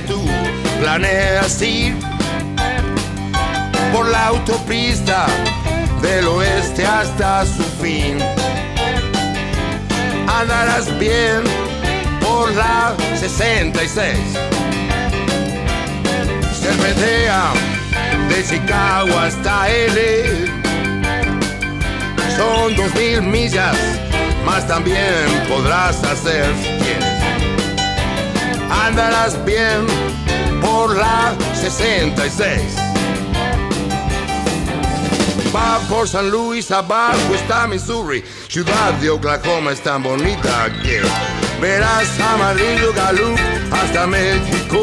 que tú planeas ir por la autopista del oeste hasta su fin. Andarás bien por la 66. Serpentea de Chicago hasta L. Son dos mil millas, más también podrás hacer Andarás bien por la 66. Va por San Luis, abajo está Missouri, ciudad de Oklahoma es tan bonita que verás amarillo Galú hasta México.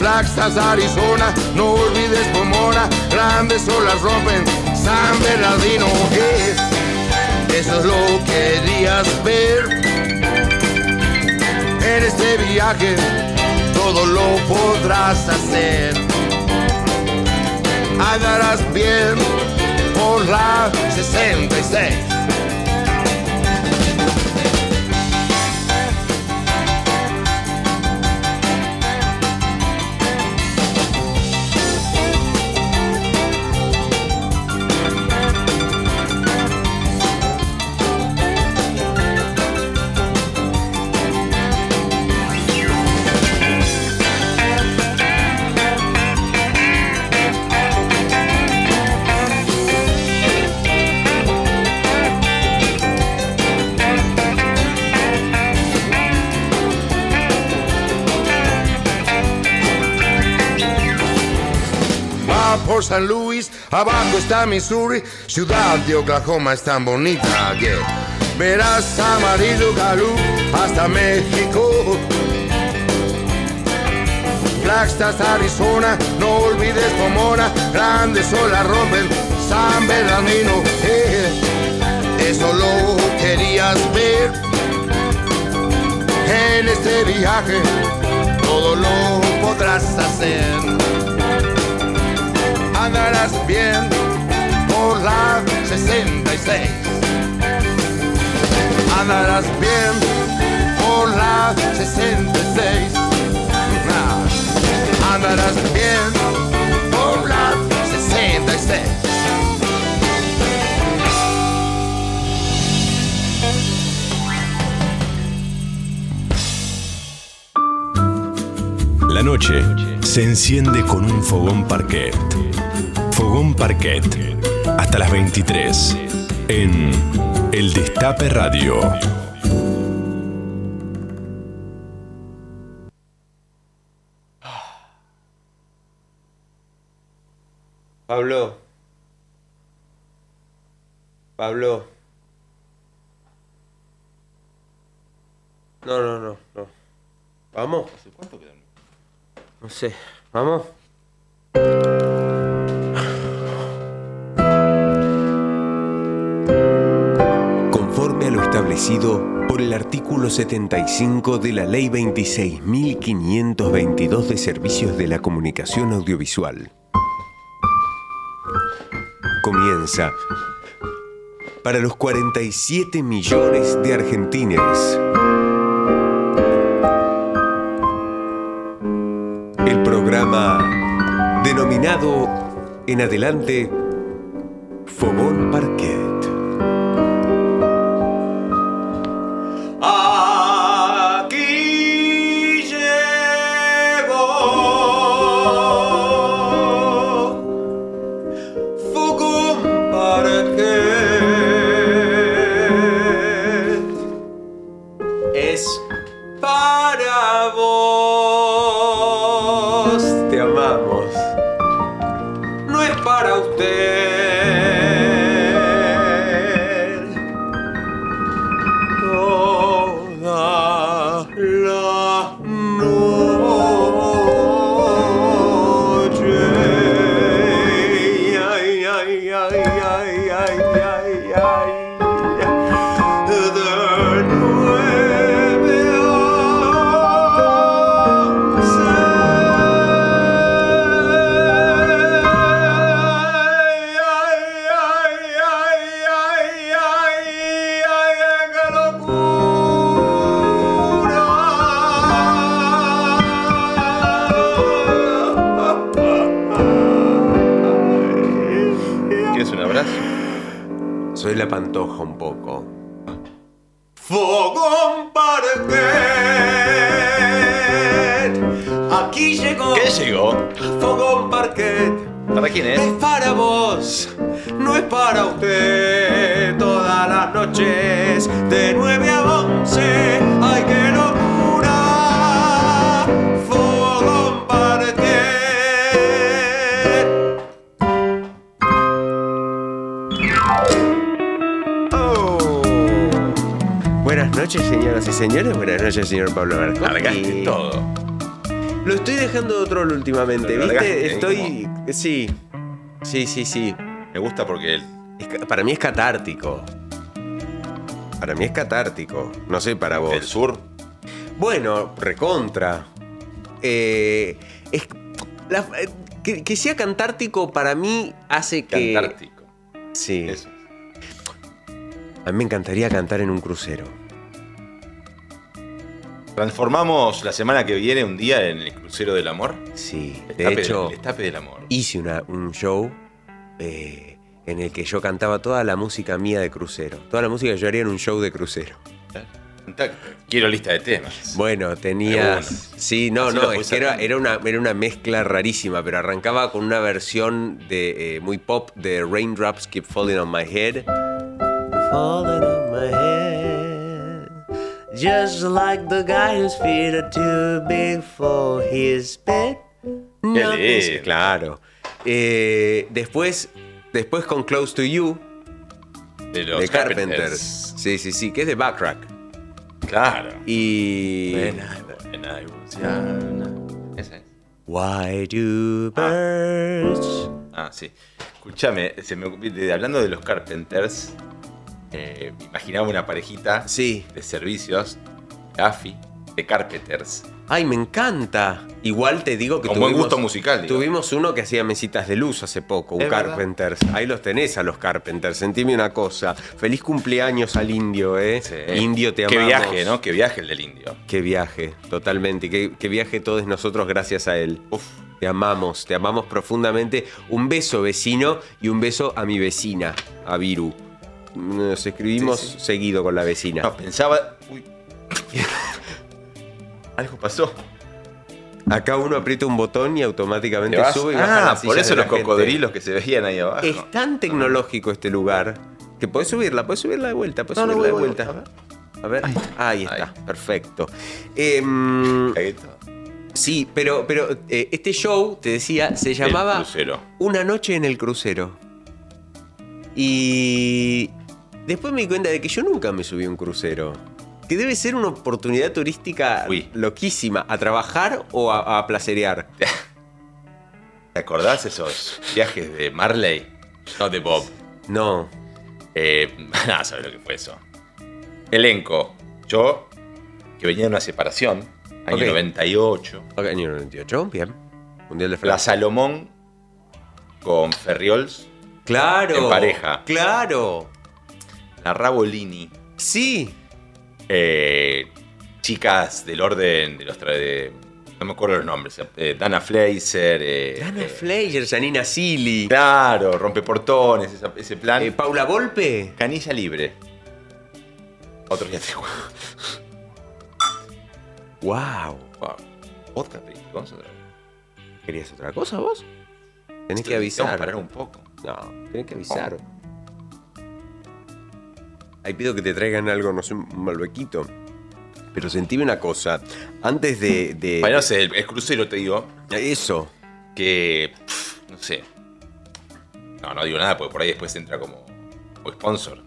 Flagstaff, Arizona, no olvides Pomona, grandes olas rompen San Bernardino. eso es lo que querías ver en este viaje, todo lo podrás hacer. Andarás bien por la 66. San Luis, abajo está Missouri, ciudad de Oklahoma es tan bonita que verás amarillo Galú hasta México. Flagstaff, Arizona, no olvides Pomona, grandes olas rompen San Bernardino. Eso lo querías ver en este viaje, todo lo podrás hacer andarás bien por la 66. Andarás bien por la 66. Andarás bien por la 66. La noche se enciende con un fogón parquet Fogón Parquet. Hasta las 23. En El Destape Radio. Pablo. Pablo. No, no, no, no. ¿Vamos? ¿Hace cuánto quedan? No sé. ¿Vamos? Establecido por el artículo 75 de la Ley 26.522 de Servicios de la Comunicación Audiovisual. Comienza para los 47 millones de argentines. El programa denominado en adelante Fogón Parquet. Señor Pablo Bertoldi. Largaste todo. Lo estoy dejando de otro últimamente, Lo ¿viste? ahí Estoy. Sí. Sí, sí, sí. Me gusta porque Es ca- para mí es catártico. Para mí es catártico. No sé para vos. del sur. Bueno, recontra. Eh, es, la- eh, que, que sea cantártico para mí hace que. Cantártico. Sí. Eso. A mí me encantaría cantar en un crucero. Transformamos la semana que viene un día en el crucero del amor. Sí. El De estape- hecho, el estape del amor. hice una- un show eh, en el que yo cantaba toda la música mía de crucero. Toda la música que yo haría en un show de crucero. Quiero lista de temas. Bueno, tenías. Sí, no, Así no, es que era, era una, era una mezcla rarísima, pero arrancaba con una versión de eh, muy pop de Raindrops Keep Falling on My Head. Falling on my head. Just like the guy whose feet are too big for his bed. Lindo. Claro. Eh, después, después con Close to You, De los de Carpenters. Carpenters. Sí, sí, sí, que es de Backrack. Claro. Y. Was young. Esa es. Why do birds Ah, sí. Escúchame, hablando de los Carpenters, eh, imaginaba una parejita Sí. de servicios, Gaffy, de Carpenters. Ay, me encanta. Igual te digo que Con buen gusto musical. Tuvimos uno que hacía mesitas de luz hace poco, un verdad. Carpenters. Ahí los tenés a los Carpenters. Sentime una cosa. Feliz cumpleaños al indio, ¿eh? Sí. Indio, te Qué amamos. viaje, ¿no? Qué viaje el del indio. Qué viaje, totalmente. Qué, qué viaje todos nosotros gracias a él. Uf. Te amamos, te amamos profundamente. Un beso, vecino, y un beso a mi vecina, a Viru. Nos escribimos Sí, sí. seguido con la vecina. No, pensaba. Uy. Algo pasó. Acá uno aprieta un botón y automáticamente sube y baja Ah, por eso de los gente. cocodrilos que se veían ahí abajo. Es tan tecnológico este lugar que podés subirla, podés subirla de vuelta, podés No, no, subirla de voy, voy, vuelta. a ver. Ahí está, Ahí. perfecto. Em, Ahí está. sí, pero, pero eh, este show, te decía, se llamaba crucero. Una noche en el crucero. Y después me di cuenta de que yo nunca me subí a un crucero. Que debe ser una oportunidad turística Uy. loquísima, a trabajar o a, a placerear. ¿Te acordás esos viajes de Marley? No, de Bob. No. Eh, nada, ¿sabes lo que fue eso? Elenco. Yo, que venía de una separación, año Ok. 98. Ok, año 98, bien. Mundial de La Francia. Salomón con Ferriols. Claro. en pareja. Claro. La Rabolini. Sí. eh, chicas del orden de los... de- no me acuerdo los nombres. eh, Dana Fleiser. eh, Dana eh, Fleischer, Janina Silly. Claro, rompeportones, esa- ese plan. Eh, Paula Volpe. Canilla libre. Otro día te juego. Wow. Wow. Vamos ver. ¿Querías otra cosa vos? Tenés que avisar. parar un poco. No, tenés que avisar. Ahí pido que te traigan algo, no sé, un malbequito. Pero sentime una cosa. Antes de. de- Bueno, no sé, el, el crucero te digo Eso. que. pff, no sé. No, no digo nada porque por ahí después entra como, como sponsor.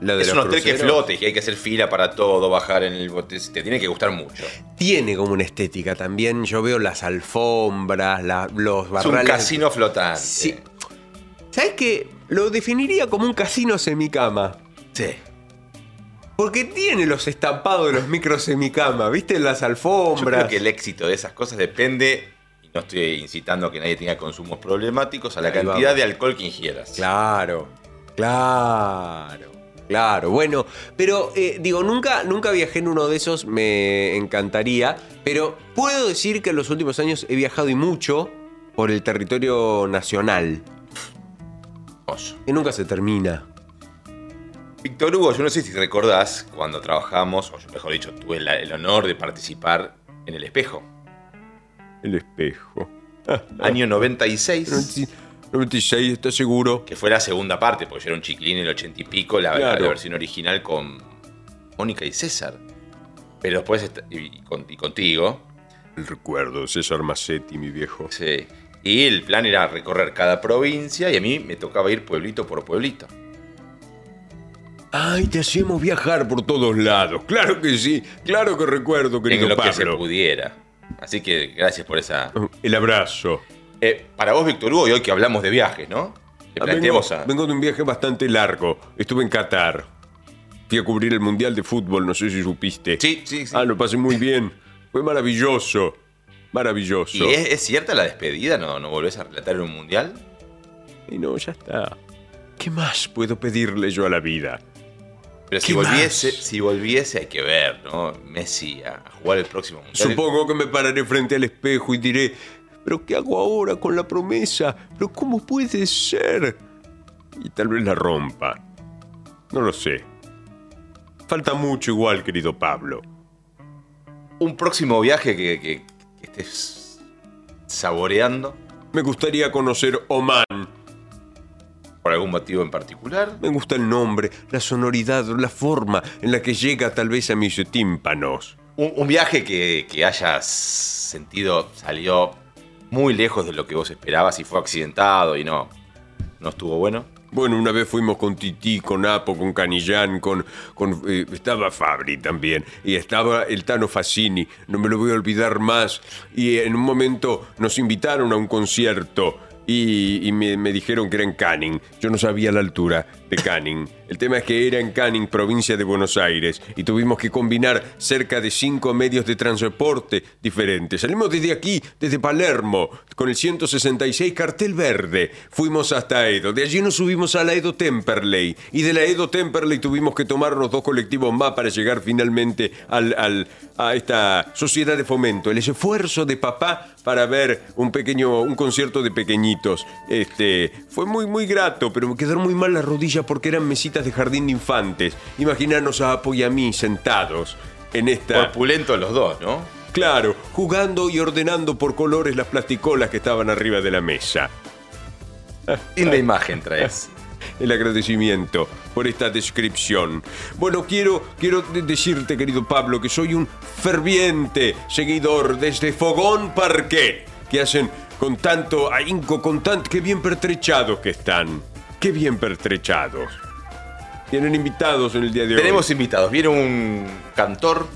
Lo de Es un hotel que flote y que hay que hacer fila para todo, bajar en el bote. Te tiene que gustar mucho. Tiene como una estética también. Yo veo las alfombras, la- los Es barrales. un casino flotante. Sí. ¿Sabes qué? Lo definiría como un casino semicama. Sí. Porque tiene los estampados de los micros semicama, ¿viste? Las Yo alfombras. creo que el éxito de esas cosas depende, y no estoy incitando a que nadie tenga consumos problemáticos, a la Ahí cantidad vamos. de alcohol que ingieras. Claro, claro, claro. Bueno, pero eh, digo, nunca, nunca viajé en uno de esos, me encantaría, pero puedo decir que en los últimos años he viajado y mucho por el territorio nacional, Hermoso. que nunca se termina. Víctor Hugo, yo no sé si recordás cuando trabajamos, o yo mejor dicho, tuve la- el honor de participar en El Espejo. El espejo. Año 96, 96, ¿estás seguro? que fue la segunda parte, porque yo era un chiquilín en el 80 y pico, la, la- Claro. la versión original con Mónica y César. Pero después, y contigo, El recuerdo, César Massetti, mi viejo. sí. Y el plan era recorrer cada provincia y a mí me tocaba ir pueblito por pueblito. Ay, te hacemos viajar por todos lados. Claro que sí, claro que recuerdo, En querido lo que se pudiera. Así que gracias por esa. El abrazo. Eh, para vos, Víctor Hugo, y hoy que hablamos de viajes, ¿no? Ah, vengo, a. vengo de un viaje bastante largo. Estuve en Qatar. Fui a cubrir el Mundial de Fútbol, no sé si supiste. Sí, sí, sí. Ah, lo pasé muy bien. Fue maravilloso. Maravilloso. ¿Y es, es cierta la despedida? ¿No, ¿No volvés a relatar en un mundial? Y no, ya está. ¿Qué más puedo pedirle yo a la vida? Pero si ¿Qué volviese, más? si volviese hay que ver, ¿no? Messi a, jugar el próximo mundial. Supongo que me pararé frente al espejo y diré, ¿pero qué hago ahora con la promesa? ¿Pero cómo puede ser? Y tal vez la rompa. No lo sé. Falta mucho igual, querido Pablo. Un próximo viaje que estés saboreando Me gustaría conocer Oman. por algún motivo en particular. Me gusta el nombre, la sonoridad, la forma en la que llega tal vez a mis tímpanos. Un, un viaje que, que hayas sentido salió muy lejos de lo que vos esperabas y fue accidentado y no, no estuvo bueno. Bueno, una vez fuimos con Tití, con Apo, con Canillán, con. con eh, estaba Fabri también. Y estaba el Tano Fassini, no me lo voy a olvidar más. Y en un momento nos invitaron a un concierto. Y, y me, me dijeron que era en Canning. Yo no sabía la altura Canning. El tema es que era en Canning, provincia de Buenos Aires. Y tuvimos que combinar cerca de cinco medios de transporte diferentes. Salimos desde aquí, desde Palermo, con el 166 cartel verde. Fuimos hasta Edo. De allí nos subimos a la Edo Temperley. Y de la Edo Temperley tuvimos que tomarnos dos colectivos más para llegar finalmente al, al- a esta sociedad de fomento. El esfuerzo de papá para ver un pequeño, un concierto de pequeñitos. Este, fue muy, muy grato, pero me quedaron muy mal las rodillas porque eran mesitas de jardín de infantes. Imaginarnos a Apo y a mí sentados en esta... Opulentos los dos, ¿no? Claro, jugando y ordenando por colores las plasticolas que estaban arriba de la mesa. Linda imagen traes. El agradecimiento por esta descripción. Bueno, quiero, quiero de- decirte, querido Pablo, que soy un ferviente seguidor desde Fogón Parquet, que hacen con tanto ahínco, con tanto... ¡Qué bien pertrechados que están! ¡Qué bien pertrechados! Tienen invitados en el día de Tenemos hoy. invitados. Viene un cantor,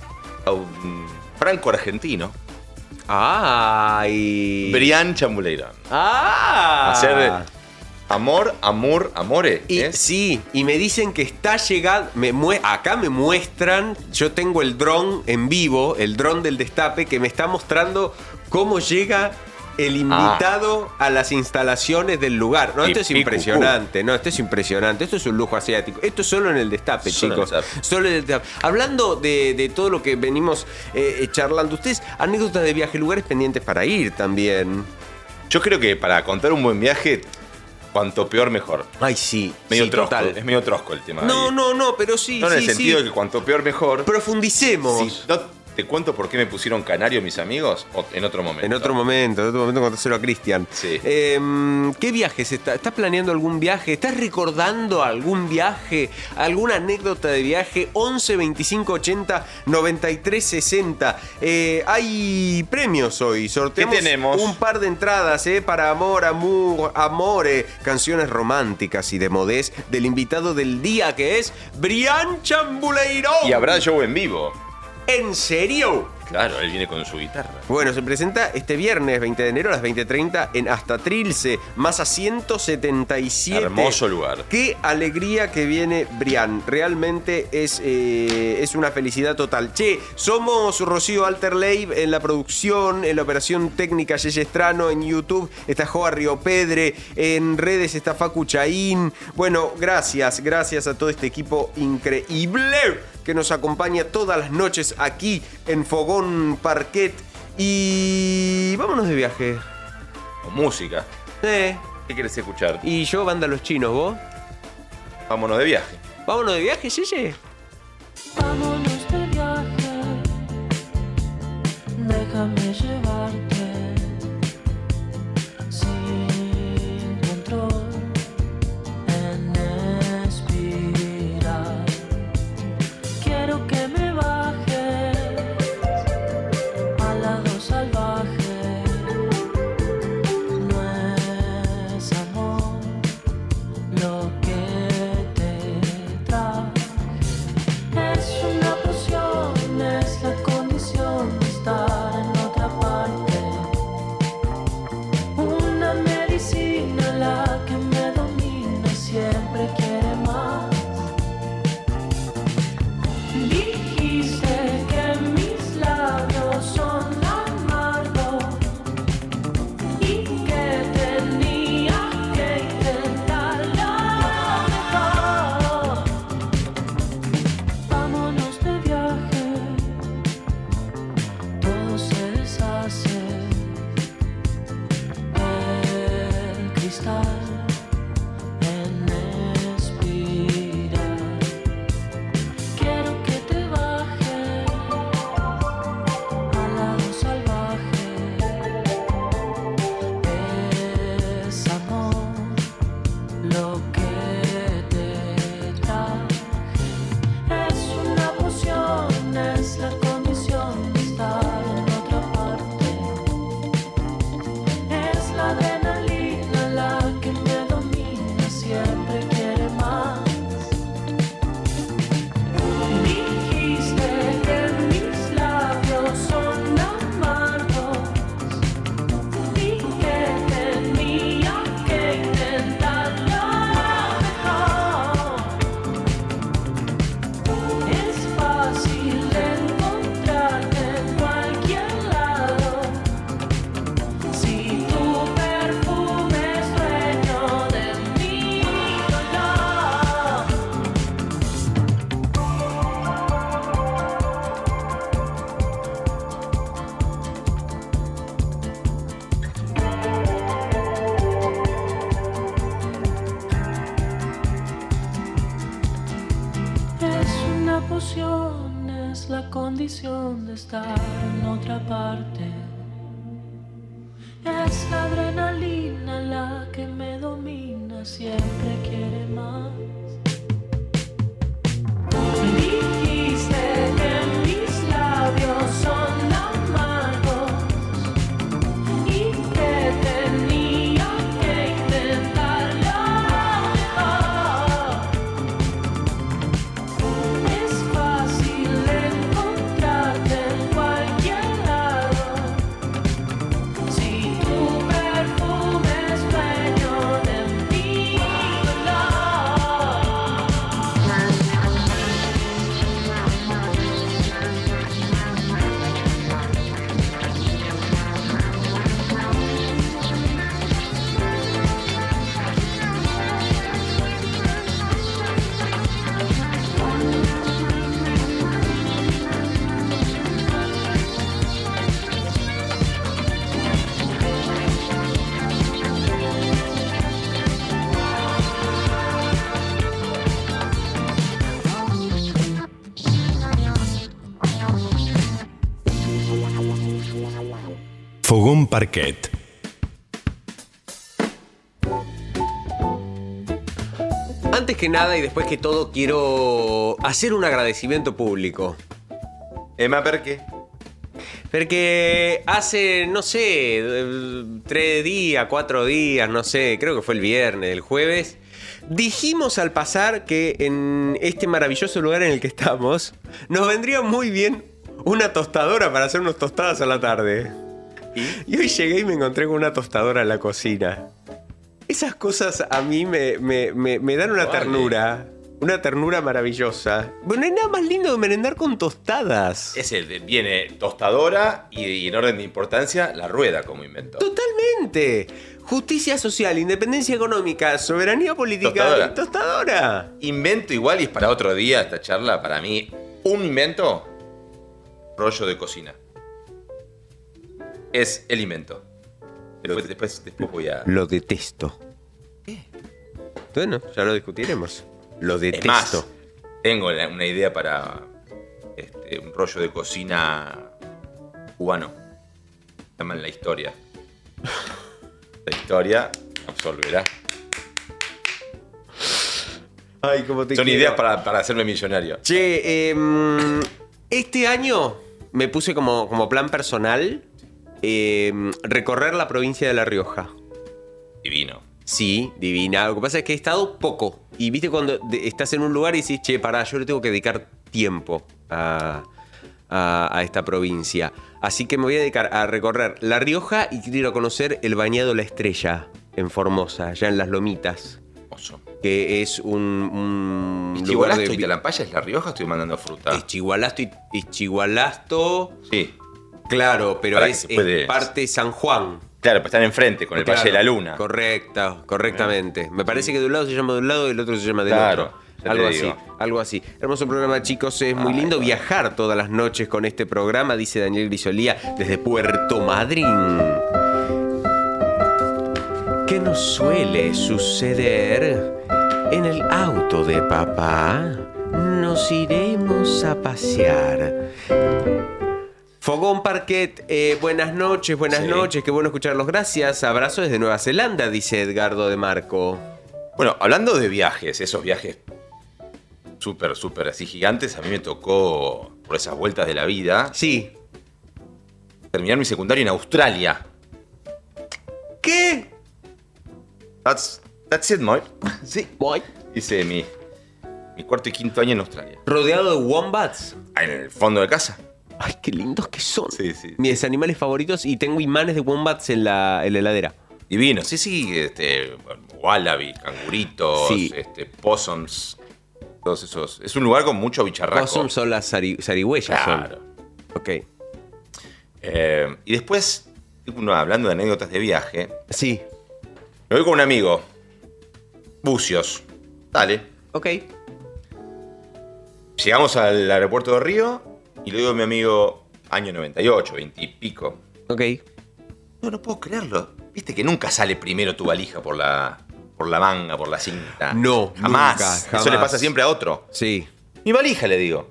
un franco-argentino, ¡Ay! Brian Chambuleirán. ¡Ah! Hacer amor, amor, amore. Y, ¿es? sí, y me dicen que está llegando. Me mue- acá me muestran. Yo tengo el dron en vivo, el dron del destape, que me está mostrando cómo llega el invitado a las instalaciones del lugar. No, Y esto es impresionante. No, esto es impresionante. Esto es un lujo asiático. Esto es solo en el destape, Solo en el chicos. destape. Solo en el destape. Hablando de, de todo lo que venimos eh, eh, charlando, ustedes, anécdotas de viaje, lugares pendientes para ir también. Yo creo que para contar un buen viaje, cuanto peor mejor. Ay, sí. Medio sí, trosco, total. es medio trosco el tema. No, ahí. no, no, pero sí. No en el sentido sí. de que cuanto peor mejor. Profundicemos. Si no te cuento por qué me pusieron canario mis amigos, o en otro momento. En otro momento, en otro momento contárselo a Cristian. Sí. Em, ¿Qué viajes? Está, ¿Estás planeando algún viaje? ¿Estás recordando algún viaje? ¿Alguna anécdota de viaje? 11 25 80 93 60. Eh, hay premios hoy. Sorteamos ¿Qué tenemos? un par de entradas eh, para Amor, Amor, Amore. Canciones románticas y de modés del invitado del día que es Brian Chambuleiro. Y habrá show en vivo. ¿En serio? Claro, él viene con su guitarra. Bueno, se presenta este viernes 20 de enero a las 20.30 en Hasta Trilce, más a 177. Hermoso lugar. Qué alegría que viene Brian. Realmente es, eh, es una felicidad total. Che, somos Rocío Alterleib en la producción, en la operación técnica Yeye Estrano, en YouTube está Joa Río Pedre, en redes está Facu Chaín. Bueno, gracias, gracias a todo este equipo increíble que nos acompaña todas las noches aquí en Fogón Parquet. Y vámonos de viaje. Con música. Eh, ¿Qué quieres escuchar? y yo, banda Los Chinos, vos. Vámonos de viaje. Vámonos de viaje, Yeye. Vámonos Parquet. Antes que nada y después que todo, quiero hacer un agradecimiento público. Emma, ¿por qué? Porque hace, no sé, tres días, cuatro días, no sé, creo que fue el viernes, el jueves, dijimos al pasar que en este maravilloso lugar en el que estamos, nos vendría muy bien una tostadora para hacer unas tostadas a la tarde. Y hoy llegué y me encontré con una tostadora en la cocina. Esas cosas a mí me, me- me- me dan una Vale. ternura. Una ternura maravillosa. Bueno, no hay nada más lindo que merendar con tostadas. Es el viene tostadora y, y en orden de importancia la rueda como invento. Totalmente. Justicia social, independencia económica, soberanía política Tostadora. y tostadora. Invento igual y es para otro día esta charla. Para mí, un invento, rollo de cocina. Es el invento. Pero después, después, después voy a... Lo detesto. Bueno, ya lo discutiremos. Lo detesto. Tengo la- una idea para este, un rollo de cocina cubano. Se llaman La Historia. La Historia absolverá. Ay, cómo te Son quiero. ideas para, para hacerme millonario. Che, em, este año me puse como, como plan personal em, recorrer la provincia de La Rioja. Divino. Sí, divina. Lo que pasa es que he estado poco. Y viste cuando estás en un lugar y dices, che, pará, yo le tengo que dedicar tiempo a, a- a esta provincia. Así que me voy a dedicar a recorrer La Rioja y quiero ir a conocer el bañado La Estrella en Formosa, allá en las Lomitas. Hermoso. Que es un, un lugar de... y Talampaya es La Rioja, estoy mandando fruta. Es Chigualasto y, y Chigualasto... Sí. Claro, pero es, es parte San Juan. Claro, pues están enfrente, con el Claro, Valle de la Luna. Correcto, correctamente. Me parece que de un lado se llama de un lado y el otro se llama del Claro, otro. Algo así, algo así. Hermoso programa, chicos. Es muy Ay, lindo viajar todas las noches con este programa, dice Daniel Grisolía, desde Puerto Madryn. ¿Qué nos suele suceder? En el auto de papá nos iremos a pasear. Fogón Parquet, eh, buenas noches, buenas Sí. noches, qué bueno escucharlos, gracias. Abrazo desde Nueva Zelanda, dice Edgardo de Marco. Bueno, hablando de viajes, esos viajes súper, súper así gigantes, a mí me tocó, por esas vueltas de la vida, Sí. terminar mi secundario en Australia. ¿Qué? That's, that's it, Moy. Sí. Voy. Hice mi, mi cuarto y quinto año en Australia. Rodeado de wombats. En el fondo de casa. Ay, qué lindos que son. Sí, sí. Mis animales favoritos y tengo imanes de wombats en la, en la heladera. Divino. Sí, sí, este, wallaby, canguritos, Sí. este, possums, todos esos. Es un lugar con mucho bicharraco. Possum son las zari- zarigüeyas. son. Claro. Ok. Eh, y después, uno hablando de anécdotas de viaje, Sí. me voy con un amigo. Bucios. Dale. Ok. Llegamos al aeropuerto de Río y le digo a mi amigo, año 98, 20 y pico. Ok. No, no puedo creerlo. Viste que nunca sale primero tu valija por la, por la manga, por la cinta. No, jamás. nunca, Eso le pasa siempre a otro. Sí. Mi valija, le digo.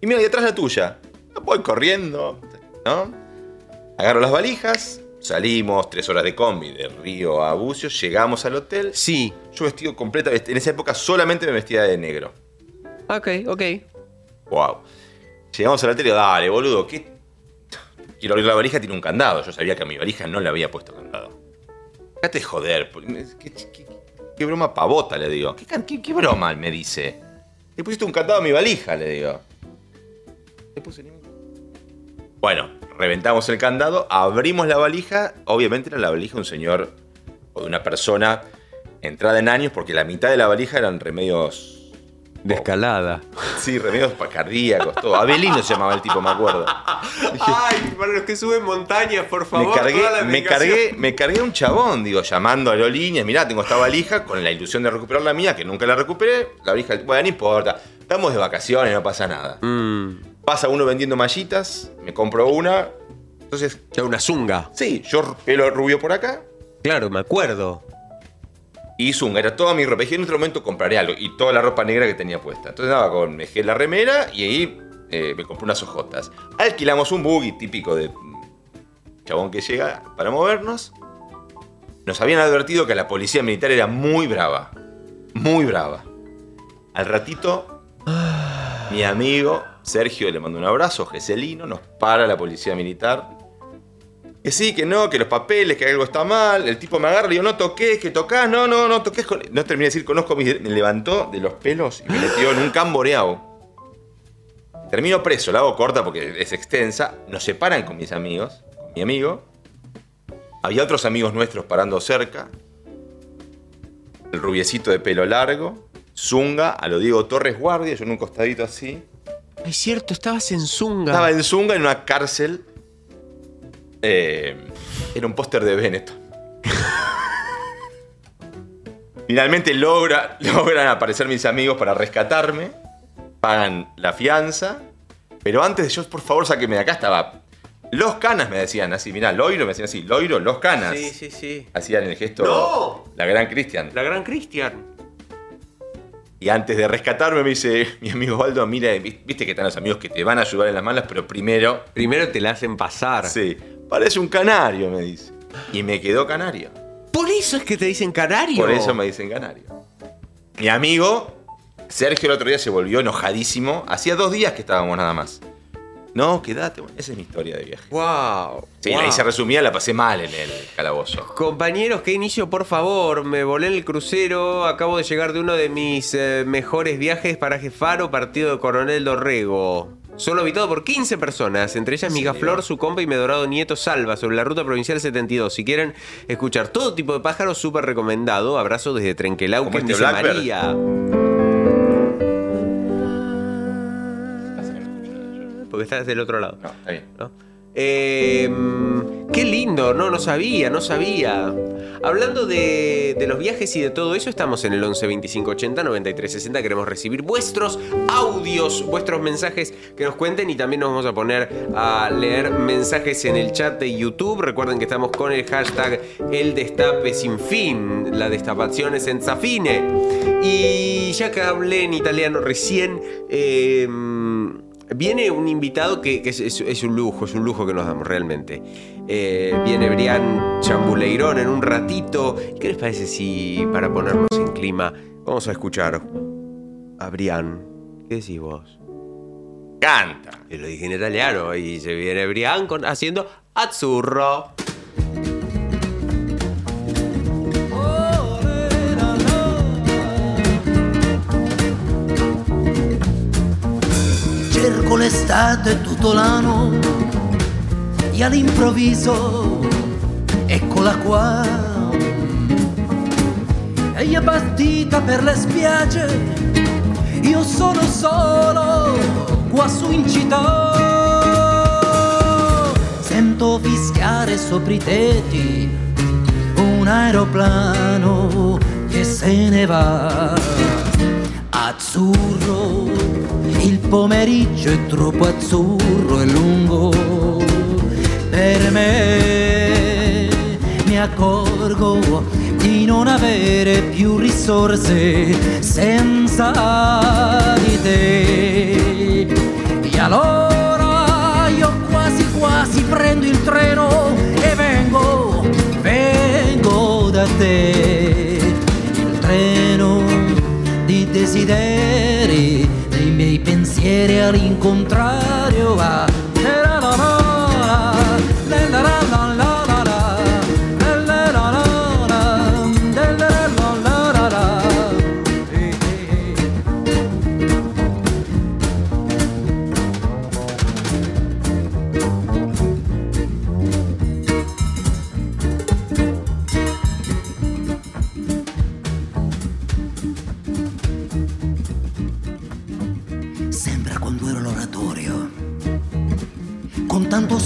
Y mira, detrás la tuya. Voy corriendo, ¿no? Agarro las valijas, salimos tres horas de combi de Río a Bucios, llegamos al hotel. Sí. Yo vestido completa, en esa época solamente me vestía de negro. Ok, ok. Wow. Llegamos al hotel dale, boludo, ¿qué? Quiero abrir la valija, tiene un candado. Yo sabía que a mi valija no le había puesto candado. Date de joder. ¿Qué, qué- qué- qué broma pavota, le digo. ¿Qué, broma? Me dice. Le pusiste un candado a mi valija, le digo. Le puse ni- Bueno, reventamos el candado, abrimos la valija. Obviamente era la valija de un señor o de una persona entrada en años, porque la mitad de la valija eran remedios De escalada. Sí, remedios cardíacos, todo. Abelino se llamaba el tipo, me acuerdo. Ay, para los que suben montañas, por Me cargué, me, cargué, me cargué un chabón, digo, llamando a aerolíneas. Mirá, tengo esta valija con la ilusión de recuperar la mía, que nunca la recuperé. La valija, bueno, no importa. Estamos de vacaciones, no pasa nada. Mm, Pasa uno vendiendo mallitas, me compro una. Entonces, ya una zunga. sí, yo pelo rubio por acá Claro, me acuerdo. Y zunga. Era toda mi ropa. Dije, en otro momento compraré algo. Y toda la ropa negra que tenía puesta. Entonces, nada, con, dejé la remera y ahí eh, me compré unas hojotas. Alquilamos un buggy típico de mm, chabón que llega para movernos. Nos habían advertido que la policía militar era muy brava. Muy brava. Al ratito, mi amigo Sergio le mandó un abrazo, Geselino, nos para la policía militar. Que sí, que no, que los papeles, que algo está mal. El tipo me agarra y digo, no toques, que tocas, no, no, no toques. con-". No terminé de decir, conozco mis... Me levantó de los pelos y me metió en un camboreado. Termino preso, la hago corta porque es extensa. Nos separan con mis amigos, con mi amigo. Había otros amigos nuestros parando cerca. El rubiecito de pelo largo. Zunga, a lo Diego Torres Guardia, yo en un costadito así. Es cierto, estabas en zunga. Estaba en Zunga en una cárcel. Eh, era un póster de Benetton. Finalmente logra, logran aparecer mis amigos para rescatarme. Pagan la fianza. Pero antes de yo, por favor, sáqueme de acá, estaba. Los canas me decían así, mirá, Loiro me decían así, Loiro, los canas. Sí, sí, sí. Hacían el gesto. ¡No! La gran Cristian. La gran Cristian. Y antes de rescatarme me dice mi amigo Waldo, mira, viste que están los amigos que te van a ayudar en las malas, pero primero... Primero te la hacen pasar. Sí, parece un canario, me dice. Y me quedó canario. Por eso es que te dicen canario. Por eso me dicen canario. Mi amigo, Sergio, el otro día se volvió enojadísimo. Hacía dos días que estábamos nada más. No, quédate. Esa es mi historia de viaje. Wow. Sí, wow. la hice resumida, la pasé mal en el calabozo. Compañeros, que inicio, por favor. Me volé en el crucero. Acabo de llegar de uno de mis eh, mejores viajes para Jefaro, partido de Coronel Dorrego. Solo habitado por 15 personas, entre ellas Miga Flor, su compa y mi dorado nieto Salva, sobre la ruta provincial 72. Si quieren escuchar todo tipo de pájaros, súper recomendado. Abrazo desde Trenquelauquen, Como este dice. María. Porque estás del otro lado. No, está bien. ¿no? Eh, qué lindo, no, no sabía, no sabía. Hablando de, los viajes y de todo eso, estamos en el 11 25 80 93 60. Queremos recibir vuestros audios, vuestros mensajes que nos cuenten y también nos vamos a poner a leer mensajes en el chat de YouTube. Recuerden que estamos con el hashtag El Destape Sin Fin, la destapación es en Zafine. Y ya que hablé en italiano recién, eh, Viene un invitado que, que es, es- es un lujo, es un lujo que nos damos realmente. Eh, viene Brian Chambuleirón en un ratito. ¿Qué les parece si, para ponernos en clima, vamos a escuchar a Brian? ¿Qué decís vos? Canta. Yo lo dije en italiano y se viene Brian con, haciendo Azzurro. Cerco l'estate tutto l'anno e all'improvviso eccola qua. E è partita per le spiagge, io sono solo qua su in città. Sento fischiare sopra i tetti un aeroplano che se ne va. Azzurro, il pomeriggio è troppo azzurro e lungo per me. Mi accorgo di non avere più risorse senza di te. E allora io quasi quasi prendo il treno e vengo, vengo da te. Desideri, dei miei pensieri all'incontrario va.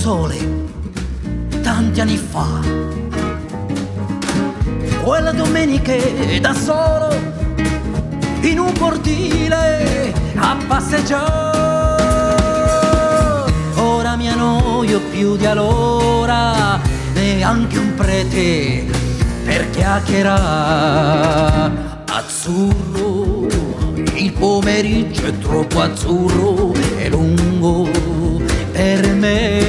Sole, tanti anni fa. Quella domenica da solo, in un cortile a passeggiare. Ora mi annoio più di allora, neanche un prete per chiacchierare. Azzurro, il pomeriggio è troppo azzurro e lungo per me.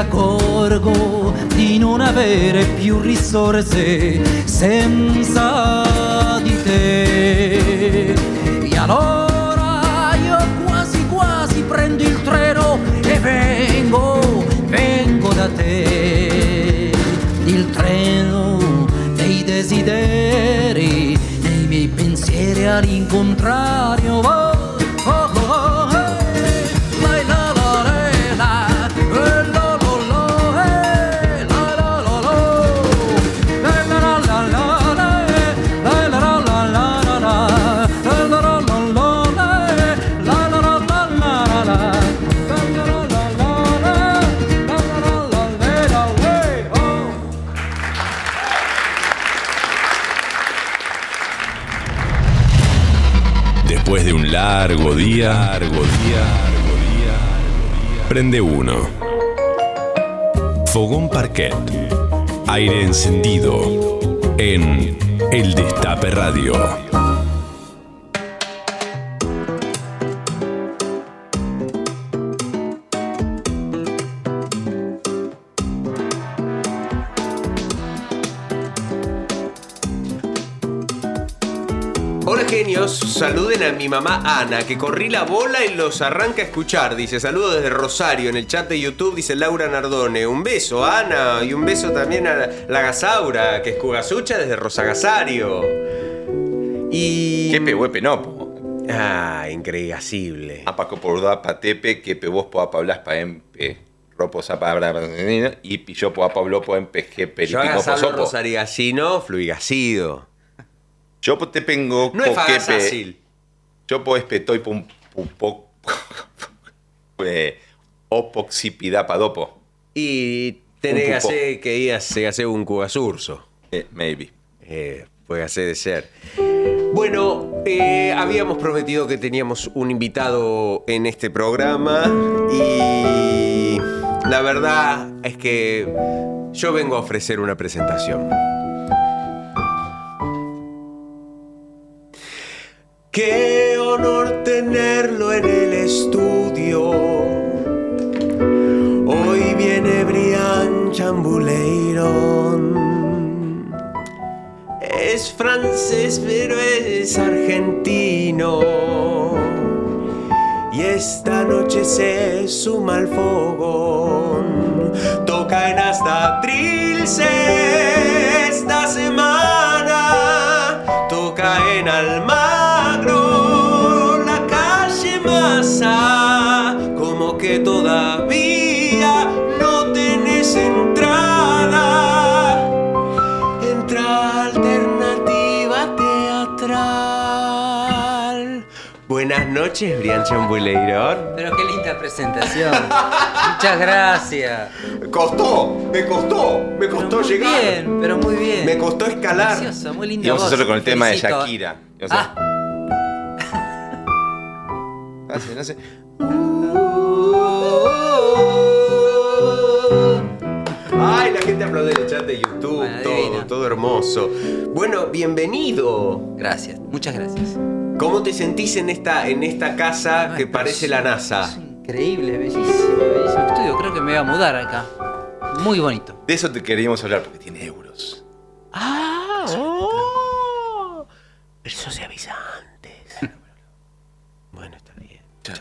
Accorgo di non avere più risorse senza di te. E allora io quasi quasi prendo il treno e vengo, vengo da te. Il treno dei desideri, dei miei pensieri all'incontrario. Oh, largo día, largo día, largo día, prende uno. Fogón Parquet. Aire encendido en El Destape Radio. Saluden a mi mamá Ana, que corrí la bola y los arranca a escuchar. Dice, saludo desde Rosario. En el chat de YouTube dice Laura Nardone. Un beso, Ana, y un beso también a la Gasaura, que es Cugasucha desde Rosagasario. Y. Huepe no. Ah, increíble. Apaco por da patepe, kepe vos po apablas pa empe. Ropo y pillo po apablo po empe Yo jeperitico po agasalo sopo. rosarigacino, fluigacido. Yo po te pengo No es fácil. Yo po espetoy pum. Eh, padopo. Y tenés hacer que ir a se hace un cugasurso. Eh, maybe. Eh, puede hacer de ser. Bueno, eh, habíamos prometido que teníamos un invitado en este programa y la verdad es que yo vengo a ofrecer una presentación. Qué honor tenerlo en el estudio. Hoy viene Brian Chambuleiron. Es francés, pero es argentino. Y esta noche se suma al fogón. Toca en hasta Trilce noches, Brian Chambuleirón. Pero qué linda presentación. Muchas gracias. Costó, me costó, me costó muy llegar. bien, pero muy bien. Me costó escalar. Precioso, muy Y linda vamos a hacerlo con el tema de. Shakira. Y vamos a- Ah, Hace, no sé. Ay, la gente aplaude en el chat de YouTube, Bueno, todo, todo hermoso. Bueno, bienvenido. gracias, muchas gracias. ¿Cómo te sentís en esta, en esta casa No, que es parece la Es NASA? increíble, bellísimo, bellísimo estudio. Creo que me voy a mudar acá. Muy bonito. De eso te queríamos hablar porque tiene euros. Ah, oh. Eso se avisa antes. bueno, está bien. Ya,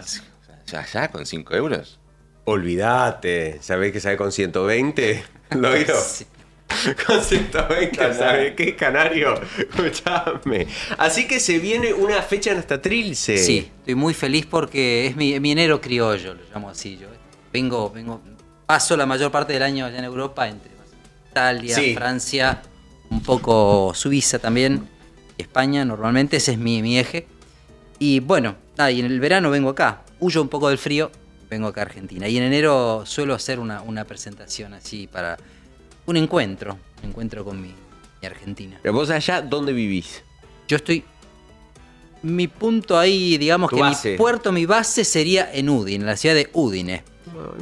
ya, ya, con 5 euros. Olvídate, ¿sabés que sabe con 120? ¿Lo oído? Sí. Con 120, ¿sabes qué, Canario? Escuchame. Así que se viene una fecha en hasta Trilce. Sí, estoy muy feliz porque es mi, mi enero criollo, lo llamo así yo. Vengo, vengo, paso la mayor parte del año allá en Europa, entre Italia, Sí. Francia, un poco Suiza también, España normalmente, ese es mi, mi eje. Y bueno, y en el verano vengo acá, huyo un poco del frío, vengo acá a Argentina. Y en enero suelo hacer una, una presentación así para un encuentro, un encuentro con mi, mi Argentina. Pero vos allá, ¿dónde vivís? Yo estoy. Mi punto ahí, digamos Tu que base. mi puerto, mi base sería en Udine, en la ciudad de Udine.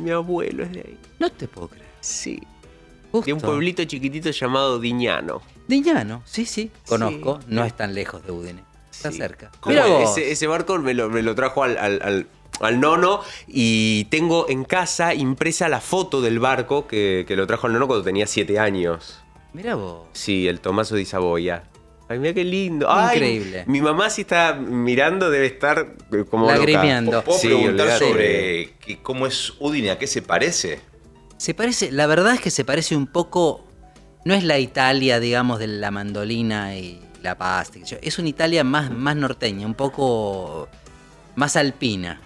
mi abuelo es de ahí. No te puedo creer. Sí. Justo. De un pueblito chiquitito llamado Diñano. Diñano, sí, sí. Conozco, no es tan lejos de Udine. Está Sí. cerca. ¿Cómo Mira vos. Ese, ese barco me lo, me lo trajo al, al- al- al nono y tengo en casa impresa la foto del barco que, que lo trajo al nono cuando tenía siete años. Mira vos. Sí, el Tomaso di Saboya. Ay, mira qué lindo. Ay, Increíble. Mi mamá si está mirando debe estar eh, como. Lagrimeando. ¿Puedo Sí, preguntar sobre que- cómo es Udine? ¿A qué se parece? Se parece, la verdad es que se parece un poco. No es la Italia, digamos, de la mandolina y la pasta. Es una Italia más, más norteña, un poco más alpina.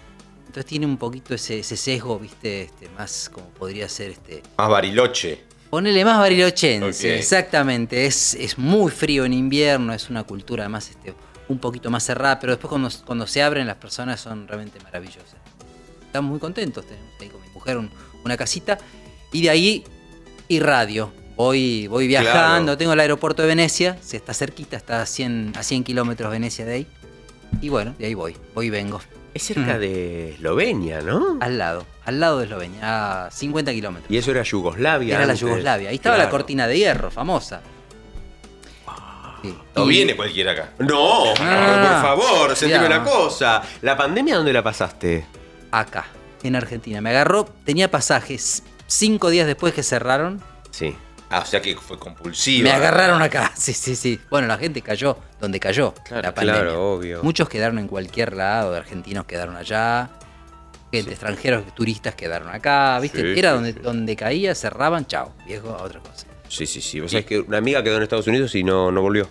Entonces tiene un poquito ese, ese sesgo, viste, este, más como podría ser este. Más Bariloche. Ponele más barilochense, exactamente. Es, es muy frío en invierno, es una cultura además este, un poquito más cerrada, pero después cuando, cuando se abren las personas son realmente maravillosas. Estamos muy contentos, tenemos ahí con mi mujer un- una casita y de ahí irradio. Voy, voy viajando, Claro. tengo el aeropuerto de Venecia, se está cerquita, está a 100, a 100 kilómetros Venecia de ahí. Y bueno, de ahí voy, voy y vengo. Es cerca de Eslovenia, ¿no? Al lado, al lado de Eslovenia, a 50 kilómetros. Y eso era Yugoslavia. Era la. Yugoslavia. Ahí estaba la cortina de hierro, famosa. Sí. No Y- viene cualquiera acá. No, Ah, por favor, sentime una cosa. ¿La pandemia dónde la pasaste? Acá, en Argentina. Me agarró, tenía pasajes cinco días después que cerraron. Sí. Ah, o sea que fue compulsiva. Me agarraron acá, sí, sí, sí. Bueno, la gente cayó donde cayó Claro, la pandemia. claro, obvio. Muchos quedaron en cualquier lado, argentinos quedaron allá, gente, extranjeros, turistas quedaron acá, ¿viste? Sí, Era sí, donde, donde caía, cerraban, chao, viejo, a otra cosa. Sí, sí, sí. Vos sabés que una amiga quedó en Estados Unidos y no, no volvió.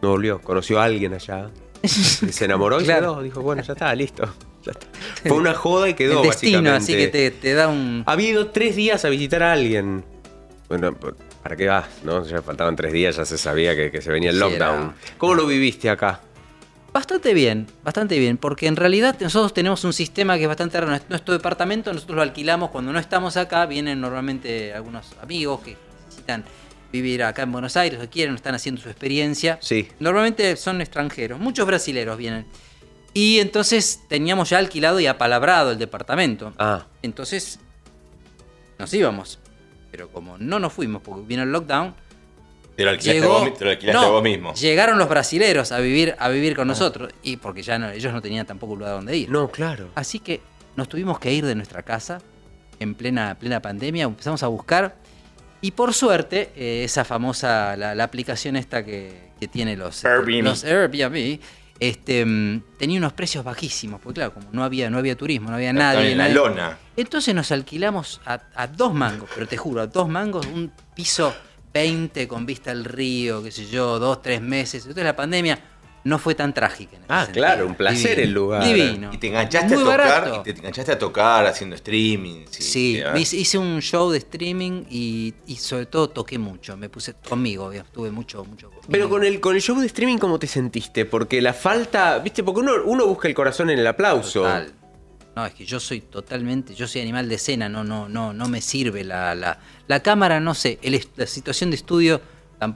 No volvió. Conoció a alguien allá. Se enamoró y Claro. quedó. Dijo, bueno, ya está, listo. Ya está. Fue una joda y quedó, El destino, básicamente. así que te, te da un... Había ido tres días a visitar a alguien. Bueno, ¿para qué vas? ¿No? Ya faltaban tres días, ya se sabía que, que se venía el lockdown. ¿Cómo lo viviste acá? Bastante bien, bastante bien, porque en realidad nosotros tenemos un sistema que es bastante raro. Nuestro departamento nosotros lo alquilamos cuando no estamos acá, vienen normalmente algunos amigos que necesitan vivir acá en Buenos Aires o quieren, están haciendo su experiencia. Sí. Normalmente son extranjeros, muchos brasileros vienen. Y entonces teníamos ya alquilado y apalabrado el departamento. Ah, Entonces nos íbamos. Pero como no nos fuimos porque vino el lockdown, Te lo alquilaste, llegó, vos, te lo alquilaste no, vos mismo. Llegaron los brasileros a vivir, a vivir Ah. con nosotros. Y porque ya no, ellos no tenían tampoco lugar donde ir. no, claro. Así que nos tuvimos que ir de nuestra casa en plena, plena pandemia. Empezamos a buscar. Y por suerte, eh, esa famosa, la, la aplicación esta que, que tiene los Airbnb. los Airbnb, este, mm, tenía unos precios bajísimos. Porque claro, como no había, no había turismo, no había nadie. en la nadie- lona. entonces nos alquilamos a, a dos mangos, pero te juro, a dos mangos, un piso 20 con vista al río, qué sé yo, dos, tres meses. Entonces la pandemia no fue tan trágica. en ese Ah, sentido. claro, un placer el lugar. Divino. Y te enganchaste Muy a tocar, barato. y te enganchaste a tocar haciendo streaming. Sí, Sí, hice, hice un show de streaming y, y sobre todo toqué mucho. Me puse conmigo, estuve mucho, mucho. conmigo. Pero con el, con el show de streaming, ¿cómo te sentiste? Porque la falta, viste, porque uno, uno busca el corazón en el aplauso. Total. No, es que yo soy totalmente, yo soy animal de escena, no, no, no, no me sirve la, la, la cámara, no sé, el la situación de estudio.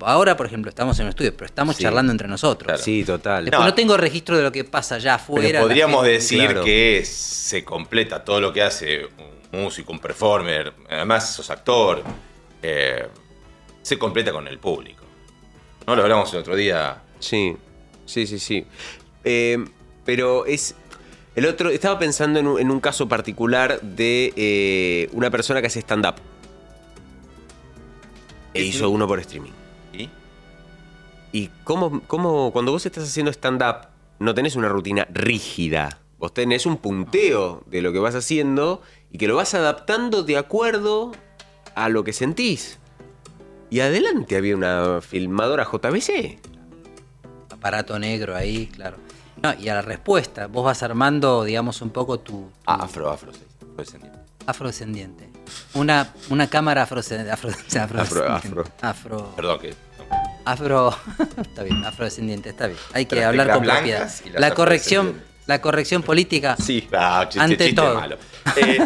Ahora, por ejemplo, estamos en un estudio, pero estamos Sí. charlando entre nosotros. Claro. Sí, total. Después no. No. tengo registro de lo que pasa allá afuera. Pero podríamos gente- decir claro. que se completa todo lo que hace un músico, un performer, además sos actor, eh, se completa con el público. No lo hablamos el otro día. Sí, sí, sí, sí. Eh, pero es. El otro. Estaba pensando en un, en un caso particular de eh, una persona que hace stand-up. E hizo uno por streaming. ¿Y? ¿Y cómo, cómo cuando vos estás haciendo stand-up, no tenés una rutina rígida? Vos tenés un punteo de lo que vas haciendo y que lo vas adaptando de acuerdo a lo que sentís. Y adelante había una filmadora JBC. Aparato negro ahí, claro. No, y a la respuesta, vos vas armando, digamos, un poco tu, tu Ah, afro, afro, sí, afrodescendiente. afrodescendiente. Una, una cámara afrodescendiente. Afro, afrodescendiente. afro. Afro. Perdón, que. Afro. está bien, afrodescendiente, está bien. Hay que hablar con propiedad. La corrección, la corrección política. Sí, ah, chiste, Ante chiste todo. malo. Eh,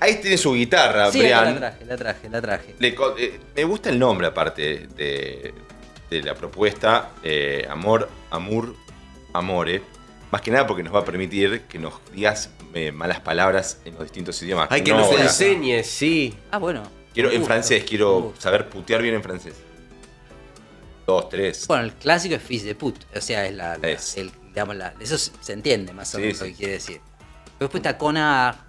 ahí tiene su guitarra, Sí, la Brian. traje, la traje, la traje. Le co- eh, me gusta el nombre, aparte de, de la propuesta. eh, amor, amor, amore. Más que nada porque nos va a permitir que nos digas eh, malas palabras en los distintos idiomas. Ay, que No, nos ahora. enseñes, sí. Ah, bueno. Quiero en francés, quiero saber putear bien en francés. Dos, tres. Bueno, el clásico es fils de put. O sea, es la. la- Es. el- digamos, la- eso se entiende más o menos sí. lo que quiere decir. Pero después está cona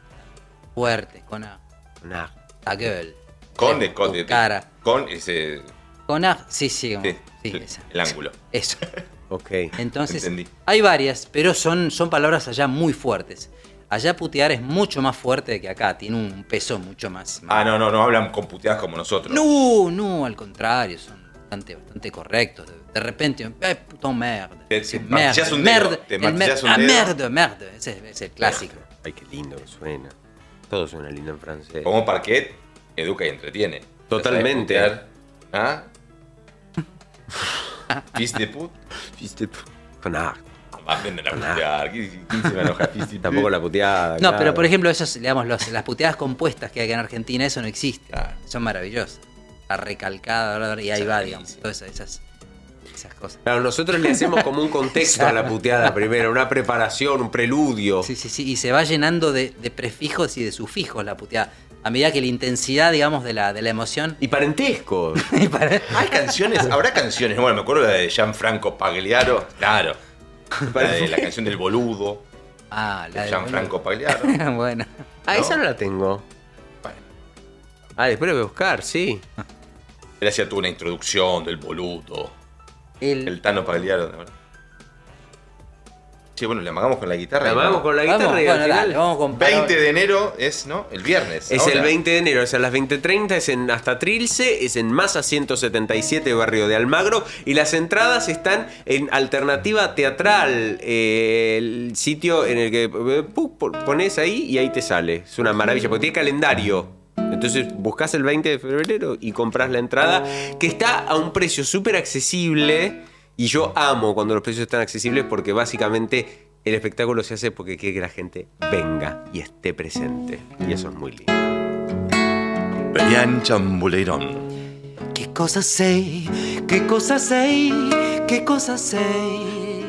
fuerte, cona Nah. ta gueule. con Eh, de, con cara. Con ese. Cona, sí, sí, como- sí, sí, sí, esa. el ángulo. Eso. Ok. Entonces, Entendí. hay varias, pero son, son palabras allá muy fuertes. Allá putear es mucho más fuerte que acá, tiene un peso mucho más. Ah, no, no, no hablan con puteadas como nosotros. No, no, al contrario, son bastante, bastante correctos. De, de repente, eh, putain merde. Te- te martillás un dedo, merde, te el martillás mer- un ah, dedo. merde, merde. Ese es el clásico. Ay, qué lindo que suena. Todo suena lindo en francés. Como parquet, educa y entretiene. Totalmente. ¿Ah? Fils de put. Viste, Con ah, Más venden a putear. ¿Quién quién se va a enojar? Fils de put? Tampoco la puteada. No, claro. pero por ejemplo, esos, digamos, los- las puteadas compuestas que hay acá en Argentina, eso no existe. Claro. Son maravillosas. La recalcada, y ahí va, digamos, todas esas, esas, cosas. Claro, nosotros le hacemos como un contexto a la puteada primero, una preparación, un preludio. Sí, sí, sí. Y se va llenando de, de prefijos y de sufijos la puteada. A medida que la intensidad, digamos, de la, de la emoción. Y parentesco. y Hay canciones, habrá canciones. Bueno, me acuerdo la de Gianfranco Pagliaro. Claro. La, de la canción del boludo. Ah, la De de Gianfranco Pagliaro. bueno. Ah, ¿No? esa no la tengo. Bueno. Ah, después la voy a buscar, sí. Él hacía toda una introducción del boludo. El, El Tano Pagliaro, verdad. Sí, bueno, le amagamos con la guitarra. La y vamos vamos. con la vamos, guitarra y bueno, al final. dale, vamos con 20 de enero es, ¿no? El viernes. Es ahora. el 20 de enero, es a las 20.30, es en hasta Trilce, es en Masa 177, barrio de Almagro, y las entradas están en Alternativa Teatral, eh, el sitio en el que eh, pones ahí y ahí te sale. Es una maravilla, porque tiene calendario. Entonces buscas el 20 de febrero y compras la entrada, que está a un precio súper accesible. Y yo amo cuando los precios están accesibles porque básicamente el espectáculo se hace porque quiere que la gente venga y esté presente. Y eso es muy lindo. Brian Chambuleirón. Che cosa sei? Che cosa sei? Che cosa sei?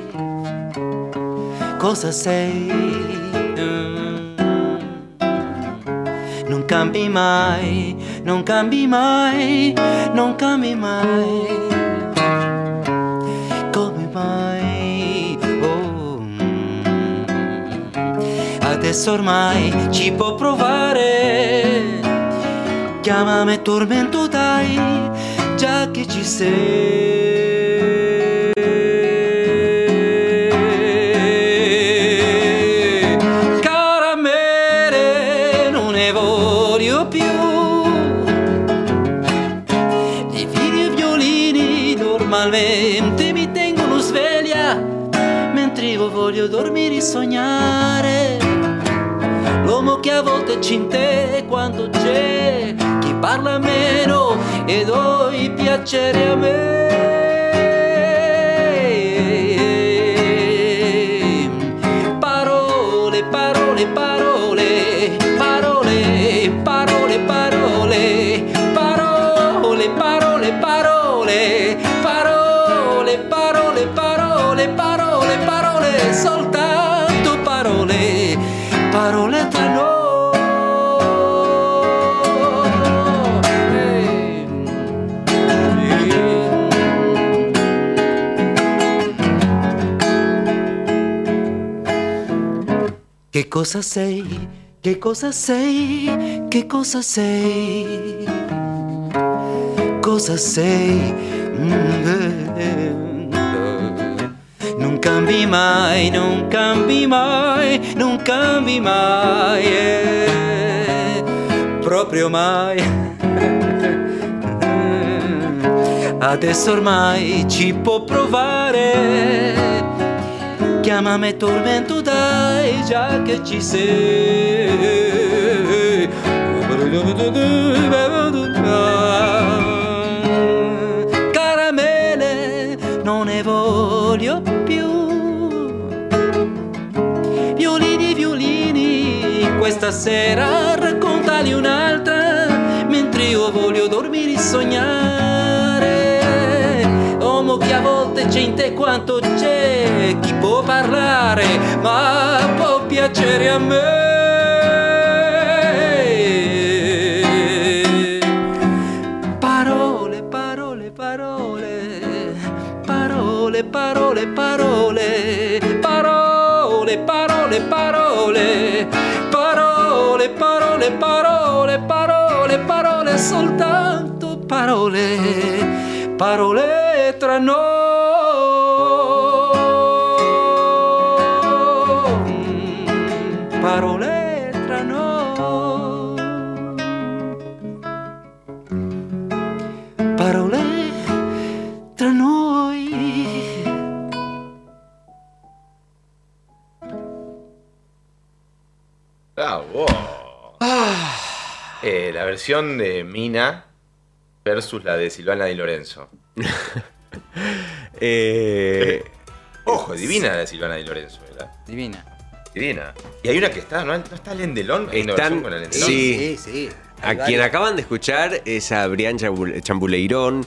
Cosa sei? Cambi mai, non cambi mai, non cambi mai. Come mai? Oh. mm. Adesso ormai ci può provare. Chiamami tormento dai, già che ci sei. Sognare. L'uomo che a volte ci inte quando c'è chi parla meno e do i piaceri a me. Che cosa sei? Che cosa sei? Che cosa sei? Cosa sei? Non cambi mai, non cambi mai, non cambi mai, eh, proprio mai. Adesso ormai ci può provare. Chiamami tormento dai, già che ci sei. Caramelle non ne voglio più. Violini, violini, questa sera raccontali un'altra, mentre io voglio dormire e sognare. Uomo che a volte c'è in te quanto c'è, può parlare, ma può piacere a me. Parole, parole, parole, parole, parole, parole, parole, parole, parole, parole, parole, parole, parole, parole, soltanto parole, parole tra noi, De Mina versus la de Silvana Di Lorenzo. Eh, Ojo, divina la de Silvana Di Lorenzo, ¿verdad? Divina. Divina. Y hay una que está, ¿no, ¿No está Lendelón? ¿Hay una Están- con la Lendelón? Sí. sí. sí. A quien acaban de escuchar es a Brian Chambul- Chambuleirón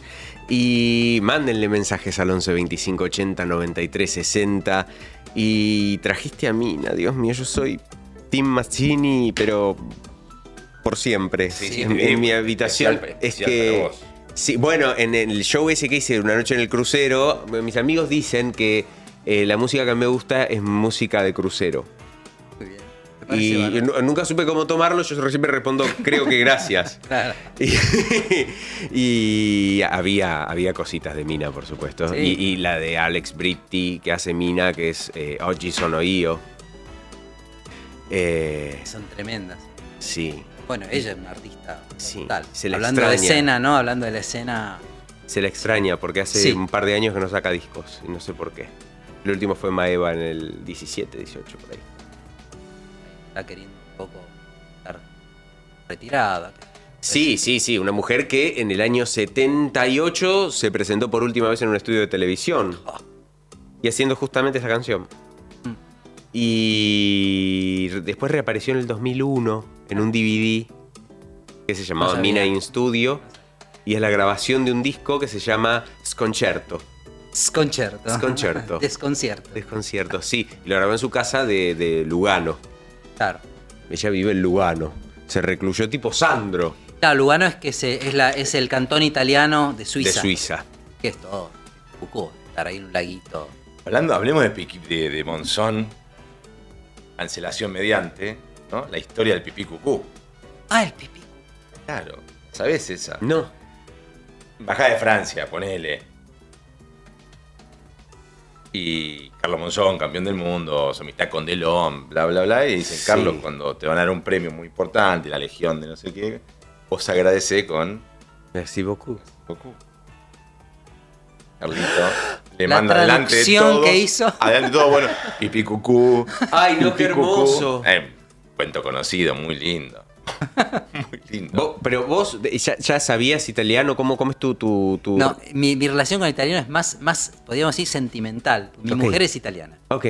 y mándenle mensajes al 11 25 80 93 60 y trajiste a Mina, Dios mío, yo soy Tim Mazzini, pero por siempre. Sí, sí, en, mi habitación especial- es que para vos. Sí, bueno, en el show ese que hice una noche en el crucero, mis amigos dicen que eh, la música que me gusta es música de crucero. Muy bien. Y nunca supe cómo tomarlo, yo siempre respondo, creo que gracias. Claro. Y, y había, había cositas de Mina, por supuesto. Sí. Y, y la de Alex Britti, que hace Mina, que es eh, Oggi Sono Io. Eh, Son tremendas. sí, Bueno, ella es una artista Sí, total. se la Hablando de escena, ¿no? Hablando de la escena. se la extraña porque hace Sí. un par de años que no saca discos y no sé por qué. El último fue Maeva en el 17, 18, por ahí. Está queriendo un poco estar retirada. Sí, sí, sí, una mujer que en el año 78 se presentó por última vez en un estudio de televisión. Y haciendo justamente esa canción. Mm. Y después reapareció en el 2001 en un DVD que se llamaba No. Mina in Studio. Y es la grabación de un disco que se llama Sconcerto. Desconcierto. Desconcierto. Desconcierto. Desconcierto, sí. Y lo grabó en su casa de, de Lugano. Claro. Ella vive en Lugano. Se recluyó tipo Sandro Claro, Lugano es que se, es, la, es el cantón italiano de Suiza. de Suiza. Que es todo. Foucault, estar ahí en un laguito. Hablando, hablemos de, de, de Monzón, cancelación mediante, ¿no? La historia del pipí cucú. Ah, el pipí. Claro, ¿sabés esa? No. Embajada de Francia, ponele. Y Carlos Monzón, campeón del mundo, su amistad con Delon, bla, bla, bla. Y dicen, Sí. Carlos, cuando te van a dar un premio muy importante, la legión de no sé qué, vos agradecé con Merci beaucoup. Goku. Carlito le La manda adelante que hizo. Adelante de todo, bueno, pipí cucú. Ay, no, qué pipí cucú. hermoso. Eh, cuento conocido, muy lindo. muy lindo. Vos- pero vos ya, ya sabías italiano, ¿cómo, cómo es tu, tu, tu- No, mi, mi relación con el italiano es más, más, podríamos decir, sentimental. Mi Ok. mujer es italiana. Ok.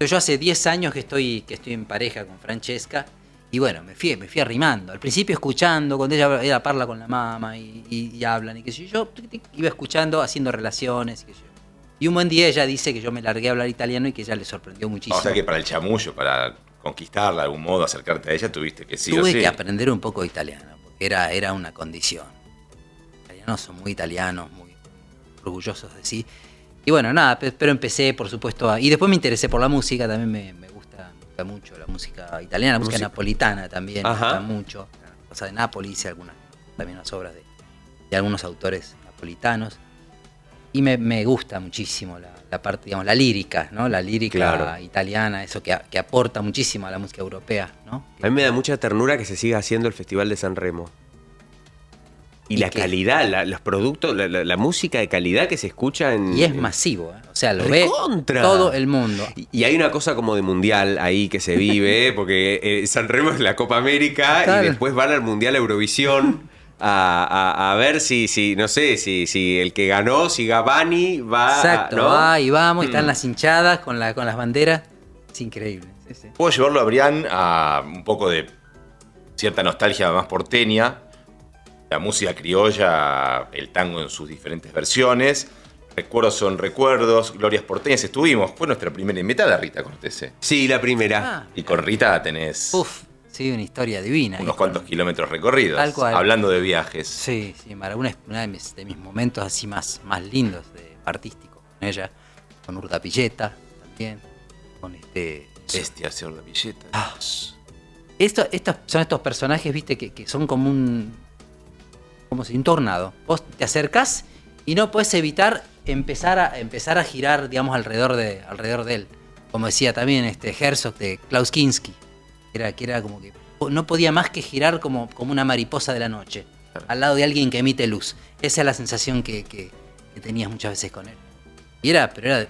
Yo hace 10 años que estoy, que estoy en pareja con Francesca. Y bueno, me fui, me fui arrimando. Al principio escuchando, cuando ella, ella parla con la mamá y, y- y hablan y qué sé yo, yo iba escuchando, haciendo relaciones y qué sé yo. Y un buen día ella dice que yo me largué a hablar italiano y que ella le sorprendió muchísimo. o sea que para el chamullo, para conquistarla de algún modo, acercarte a ella, tuviste que sí o Tuve sí. que aprender un poco de italiano, porque era, era una condición. Los italianos son muy italianos, muy orgullosos de sí. Y bueno, nada, pe- pero empecé, por supuesto, a... Y después me interesé por la música, también me, me gusta, me gusta mucho la música italiana, la música Música. napolitana también, me Ajá. gusta mucho. La cosa de Nápoles, hice algunas, también unas obras de, de algunos autores napolitanos. Y me, me gusta muchísimo la, la parte, digamos, la lírica, ¿no? La lírica Claro. italiana, eso que, que aporta muchísimo a la música europea, ¿no? A mí me da mucha ternura que se siga haciendo el Festival de San Remo. Y, Y la que- calidad, la- los productos, la, la- la música de calidad que se escucha en. Y es masivo, ¿eh? o sea, lo ¡Recontra! ve todo el mundo. Y- Y hay una cosa como de mundial ahí que se vive, porque eh, San Remo es la Copa América y después van al Mundial Eurovisión a, a- a ver si, si, no sé, si, si el que ganó, si Gabani va. Exacto, ¿no? va y vamos, y están Mm. las hinchadas con, la, con las banderas. Es increíble. sí, sí. Puedo llevarlo a Brian a un poco de cierta nostalgia más porteña, la música criolla, el tango en sus diferentes versiones. Recuerdos son recuerdos, glorias porteñas. Estuvimos, fue nuestra primera invitada, Rita Cortese. Sí, la primera. Ah, Y con Rita tenés uf, sí, una historia divina. unos cuantos kilómetros recorridos. Tal cual. Hablando de viajes. Sí, sí, una, una de, mis, de mis momentos así más, más lindos de artísticos con ella, con Urda Pilleta también, con este... Bestia, señor la billeta. Ah. Esto, estos son estos personajes, viste, que, que son como un. como si un tornado. Vos te acercás y no puedes evitar empezar a, empezar a girar, digamos, alrededor de, alrededor de él. Como decía también este Herzog de Klaus Kinski. Era, que era como que no podía más que girar como, como una mariposa de la noche. Al lado de alguien que emite luz. Esa es la sensación que, que- que tenías muchas veces con él. Y era, pero era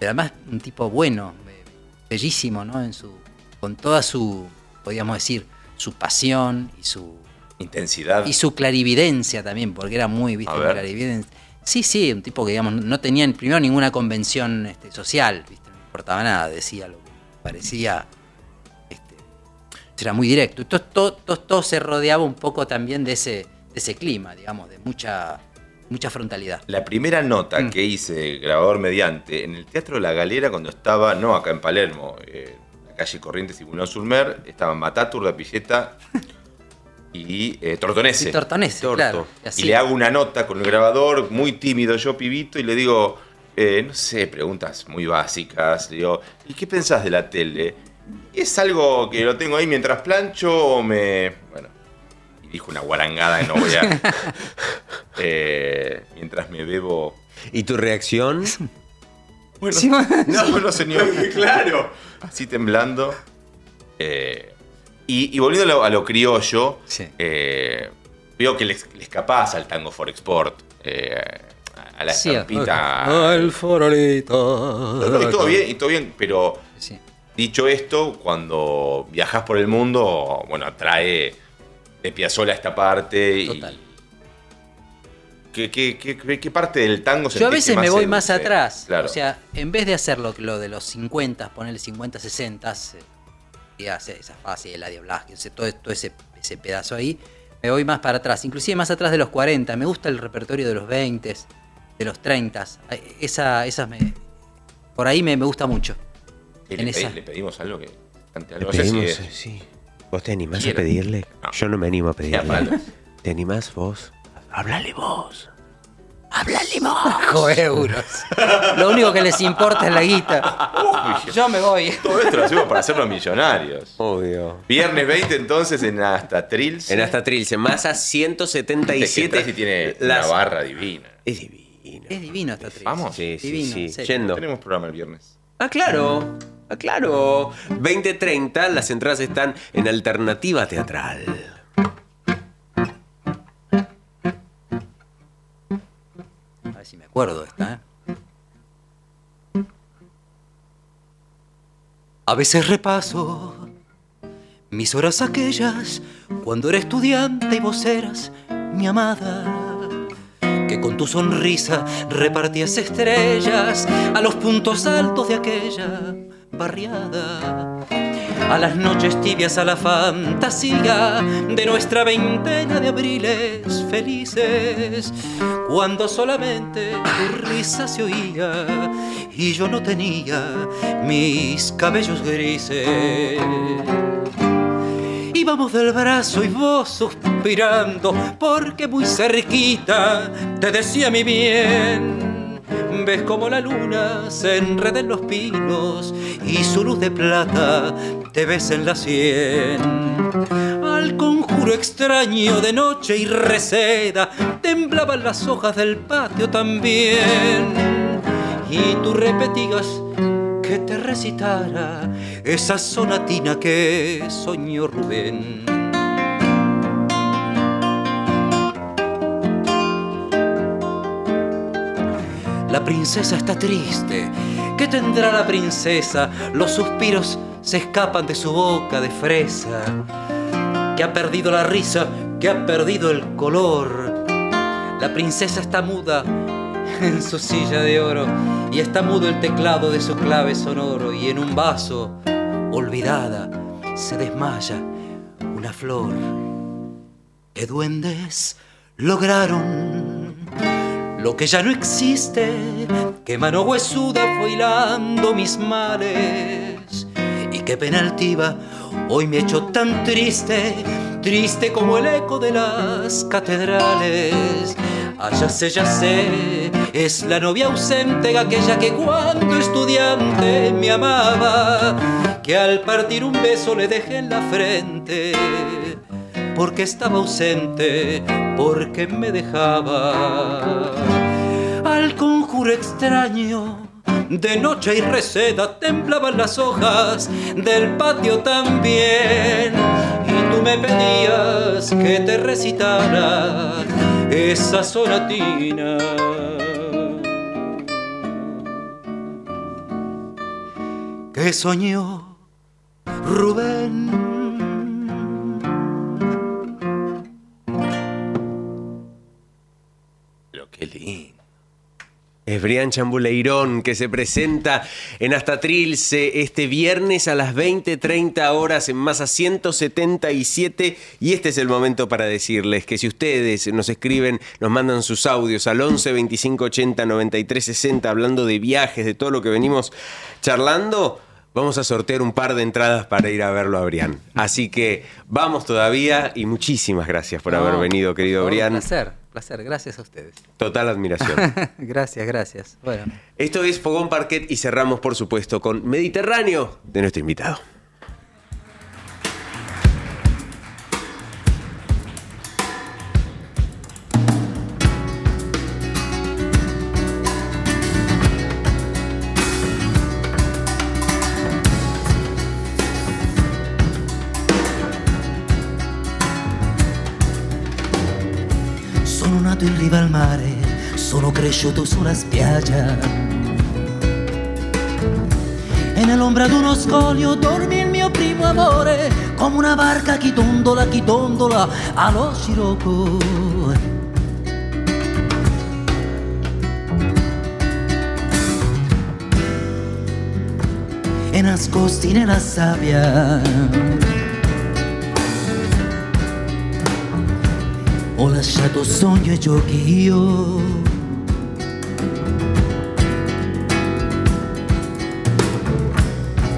además un tipo bueno, be- bellísimo, ¿no? En su, con toda su, podríamos decir, su pasión y su, Intensidad. y su clarividencia también, porque era muy, viste, A muy ver. clarividente. Sí, sí, un tipo que, digamos, no tenía primero ninguna convención este, social, viste, no importaba nada, decía lo que parecía. Era muy directo. Todo, todo, todo- todo se rodeaba un poco también de ese, de ese clima, digamos, de mucha, mucha frontalidad. La primera nota Mm. que hice, grabador mediante, en el Teatro La Galera, cuando estaba, no acá en Palermo, eh, la calle Corrientes y Bulón Sulmer, estaban Matatur, La Pilleta y eh, Tortonese. Y Tortonese, Torto. claro. Y así. le hago una nota con el grabador, muy tímido yo, pibito, y le digo, eh, no sé, preguntas muy básicas. Le digo, ¿y qué pensás de la tele? Es algo que lo tengo ahí mientras plancho o me. Bueno, y dijo una guarangada que no voy a. Eh, mientras me bebo. ¿Y tu reacción? Bueno, Sí, no, no, señor. claro. Así temblando. Eh, y, y volviendo a lo, a lo criollo, Sí. eh, veo que le, le escapás al tango for export. eh, a la Sí, estampita. El farolito. No, y todo bien, y todo bien, pero. Dicho esto, cuando viajas por el mundo, bueno, atrae de Piazzolla esta parte. y- Total. ¿Qué, qué, qué- qué- qué parte del tango Yo a que veces me voy seduce? más atrás. Claro. O sea, en vez de hacer lo, lo de los 50, ponerle 50, 60, y hace esa fase de Ladio Blas, todo, todo ese, ese pedazo ahí, me voy más para atrás. Inclusive más atrás de los 40. Me gusta el repertorio de los 20, de los 30. Esa, esas me, por ahí me, me gusta mucho. ¿Y en le, esa. pedí- le pedimos algo que cante Le algo. No sé si pedimos, es- sí. ¿Vos te animás Quiero. a pedirle? No. Yo no me animo a pedirle. ¿Te animás vos? Háblale vos. Bajo euros. Lo único que les importa es la guita. Uy, Yo me voy. todo esto lo hacemos para hacernos millonarios. Obvio. Viernes 20 entonces en Hasta Trilce. En hasta Trilce, masa 177. y tiene las- una barra divina. Es divino. Es divino actriz. Vamos. Sí, sí, Divino, sí. en. Yendo. Tenemos programa el viernes. Ah, claro. Ah, claro. 2030, las entradas están en alternativa teatral. A ver si me acuerdo esta, ¿eh? A veces repaso mis horas aquellas cuando era estudiante y vos eras mi amada. Que con tu sonrisa repartías estrellas a los puntos altos de aquella barriada. A las noches tibias, a la fantasía de nuestra veintena de abriles felices, cuando solamente tu risa se oía y yo no tenía mis cabellos grises. Íbamos del brazo y vos suspirando, porque muy cerquita te decía mi bien. Ves como la luna se enreda en los pinos y su luz de plata te ves en la sien. Al conjuro extraño de noche y reseda temblaban las hojas del patio también. Y tú repetías que te recitara esa sonatina que soñó Rubén. La princesa está triste. ¿Qué tendrá la princesa? Los suspiros se escapan de su boca de fresa. Que ha perdido la risa, que ha perdido el color. La princesa está muda en su silla de oro y está mudo el teclado de su clave sonoro y en un vaso, olvidada, se desmaya una flor que duendes lograron lo que ya no existe, que mano huesuda fue hilando mis males y que pena altiva hoy me hecho tan triste, triste como el eco de las catedrales. Ah, ya sé, ya sé, es la novia ausente, aquella que cuando estudiante me amaba, que al partir un beso le dejé en la frente, porque estaba ausente, porque me dejaba. Al conjuro extraño, de noche y reseda temblaban las hojas del patio también. Y tú me pedías que te recitara esa sonatina. Que soñó Rubén. Pero qué lindo. Es Brian Chambuleirón que se presenta en Hasta Trilce este viernes a las 20.30 horas en Masa 177 y este es el momento para decirles que si ustedes nos escriben, nos mandan sus audios al 11 25 80 93 60 hablando de viajes, de todo lo que venimos charlando, vamos a sortear un par de entradas para ir a verlo a Brian. Así que vamos todavía y muchísimas gracias por No, haber venido, querido favor, Brian. Placer, placer, gracias a ustedes. Total admiración. gracias, gracias. Bueno. Esto es Fogón Parquet y cerramos, por supuesto, con Mediterráneo de nuestro invitado. Riva al mare, sono cresciuto sulla spiaggia. E nell'ombra d'uno scoglio dormi il mio primo amore, come una barca che dondola, che dondola allo scirocco. E nascosti nella sabbia. Ho lasciato sogno e giochi io.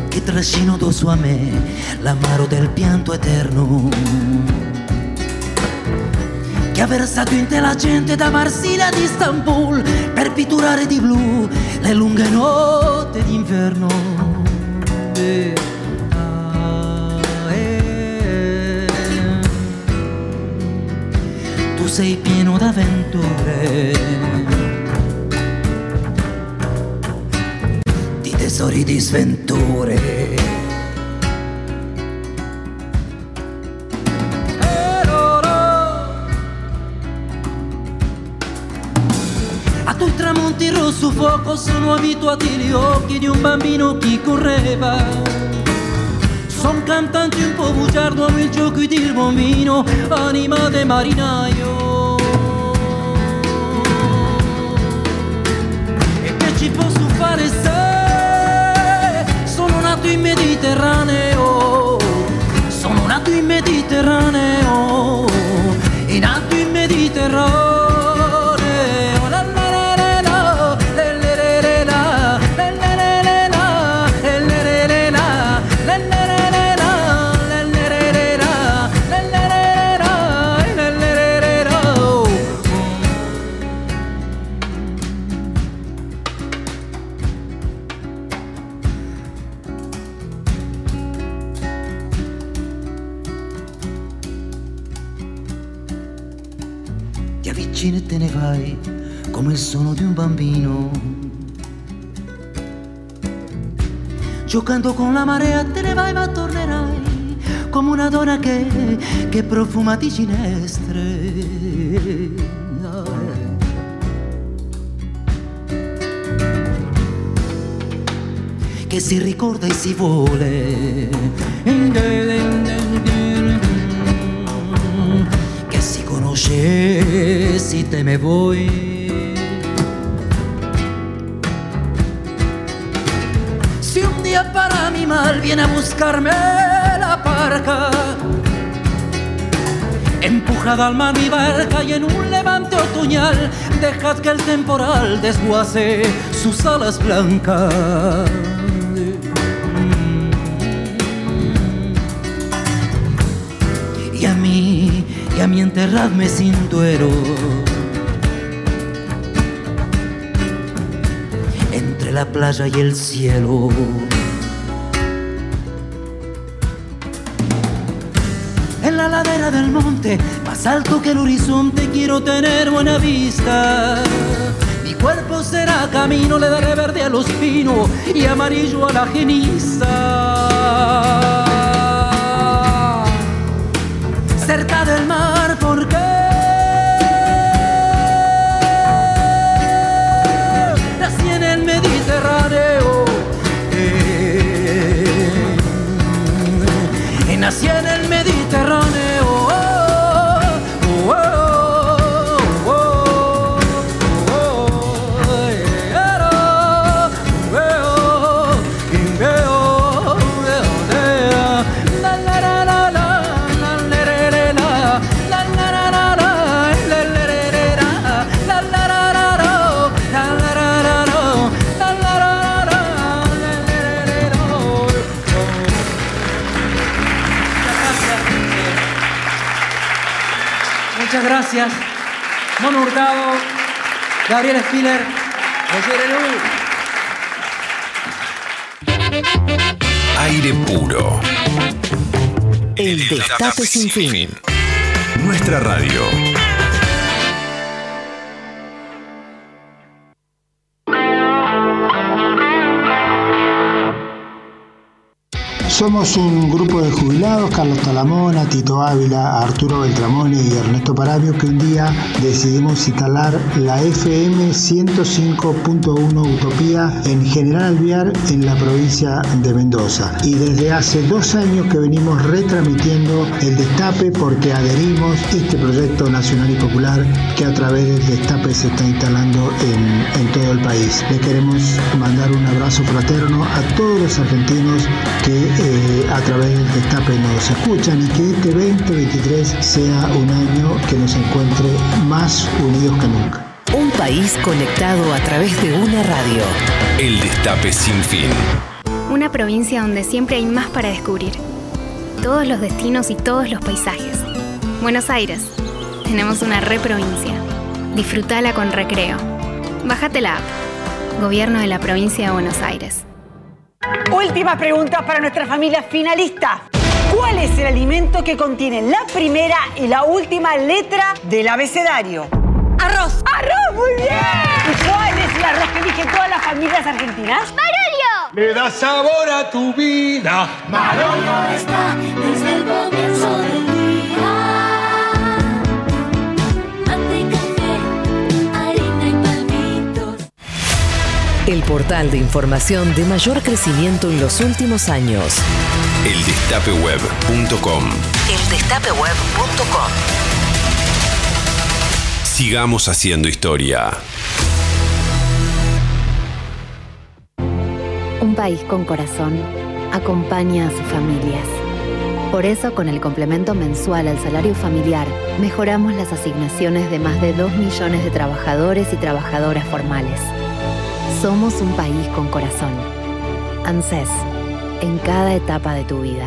Che trascino addosso a me l'amaro del pianto eterno. Che ha versato in te la gente da Marsiglia ad Istanbul per pitturare di blu le lunghe notti d'inverno. Eh, sei pieno d'avventure, di tesori di sventure. A tuoi tramonti rosso fuoco sono abituati gli occhi di un bambino che correva. Son cantante un po' bugiardo, amo il gioco del bambino, anima de marinaio. E che ci posso fare se sono nato in Mediterraneo? Sono nato in Mediterraneo, Giocando con la marea te ne vai ma tornerai come una donna che, che profuma di ginestre. Che si ricorda e si vuole. Che si conosce, si teme voi. Viene a buscarme la parca, empujada al mar mi barca y en un levante otoñal dejad que el temporal desguace sus alas blancas. Y a mí, y a mí enterradme sin duero. entre la playa y el cielo. Más alto que el horizonte, quiero tener buena vista. Mi cuerpo será camino, le daré verde a los pinos y amarillo a la geniza. Cerca del mar, porque nací en el Mediterráneo. Eh, nací en el Mediterráneo. Gracias. Mono Hurtado, Gabriel Spiller, Elú. Aire puro. El Destape Sin Fin. Nuestra radio. Somos un grupo de jubilados, Carlos Talamona, Tito Ávila, Arturo Beltramone y Ernesto Paravio, que un día decidimos instalar la FM 105.1 Utopía en General Alvear, en la provincia de Mendoza. Y desde hace dos años que venimos retransmitiendo el Destape porque adherimos este proyecto nacional y popular que a través del Destape se está instalando en, en todo el país. Le queremos mandar un abrazo fraterno a todos los argentinos que eh, a través del Destape nos escuchan y que este 2023 sea un año que nos encuentre más unidos que nunca. Un país conectado a través de una radio. El Destape Sin Fin. Una provincia donde siempre hay más para descubrir. Todos los destinos y todos los paisajes. Buenos Aires. Tenemos una reprovincia. Disfrutala con recreo. Bájate la app. Gobierno de la provincia de Buenos Aires. Última pregunta para nuestra familia finalista. ¿Cuál es el alimento que contiene la primera y la última letra del abecedario? Arroz. Arroz, muy bien. ¿Y cuál es el arroz que eligen todas las familias argentinas? ¡Marolio! Le da sabor a tu vida. Marolio está desde el comienzo del El portal de información de mayor crecimiento en los últimos años. Eldestapeweb.com. Eldestapeweb.com. Sigamos haciendo historia. Un país con corazón acompaña a sus familias. Por eso, con el complemento mensual al salario familiar, mejoramos las asignaciones de más de 2 millones de trabajadores y trabajadoras formales. Somos un país con corazón. ANSES, en cada etapa de tu vida.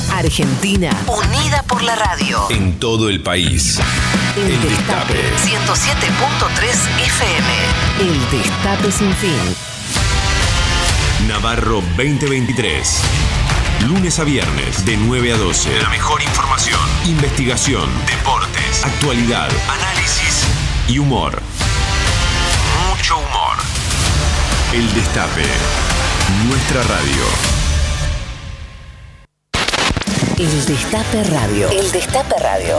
Argentina, unida por la radio. En todo el país. El Destape 107.3 FM. El Destape sin fin. Navarro 2023. Lunes a viernes, de 9 a 12. La mejor información, investigación, deportes, actualidad, análisis y humor. Mucho humor. El Destape. Nuestra radio. El Destape Radio. El Destape Radio.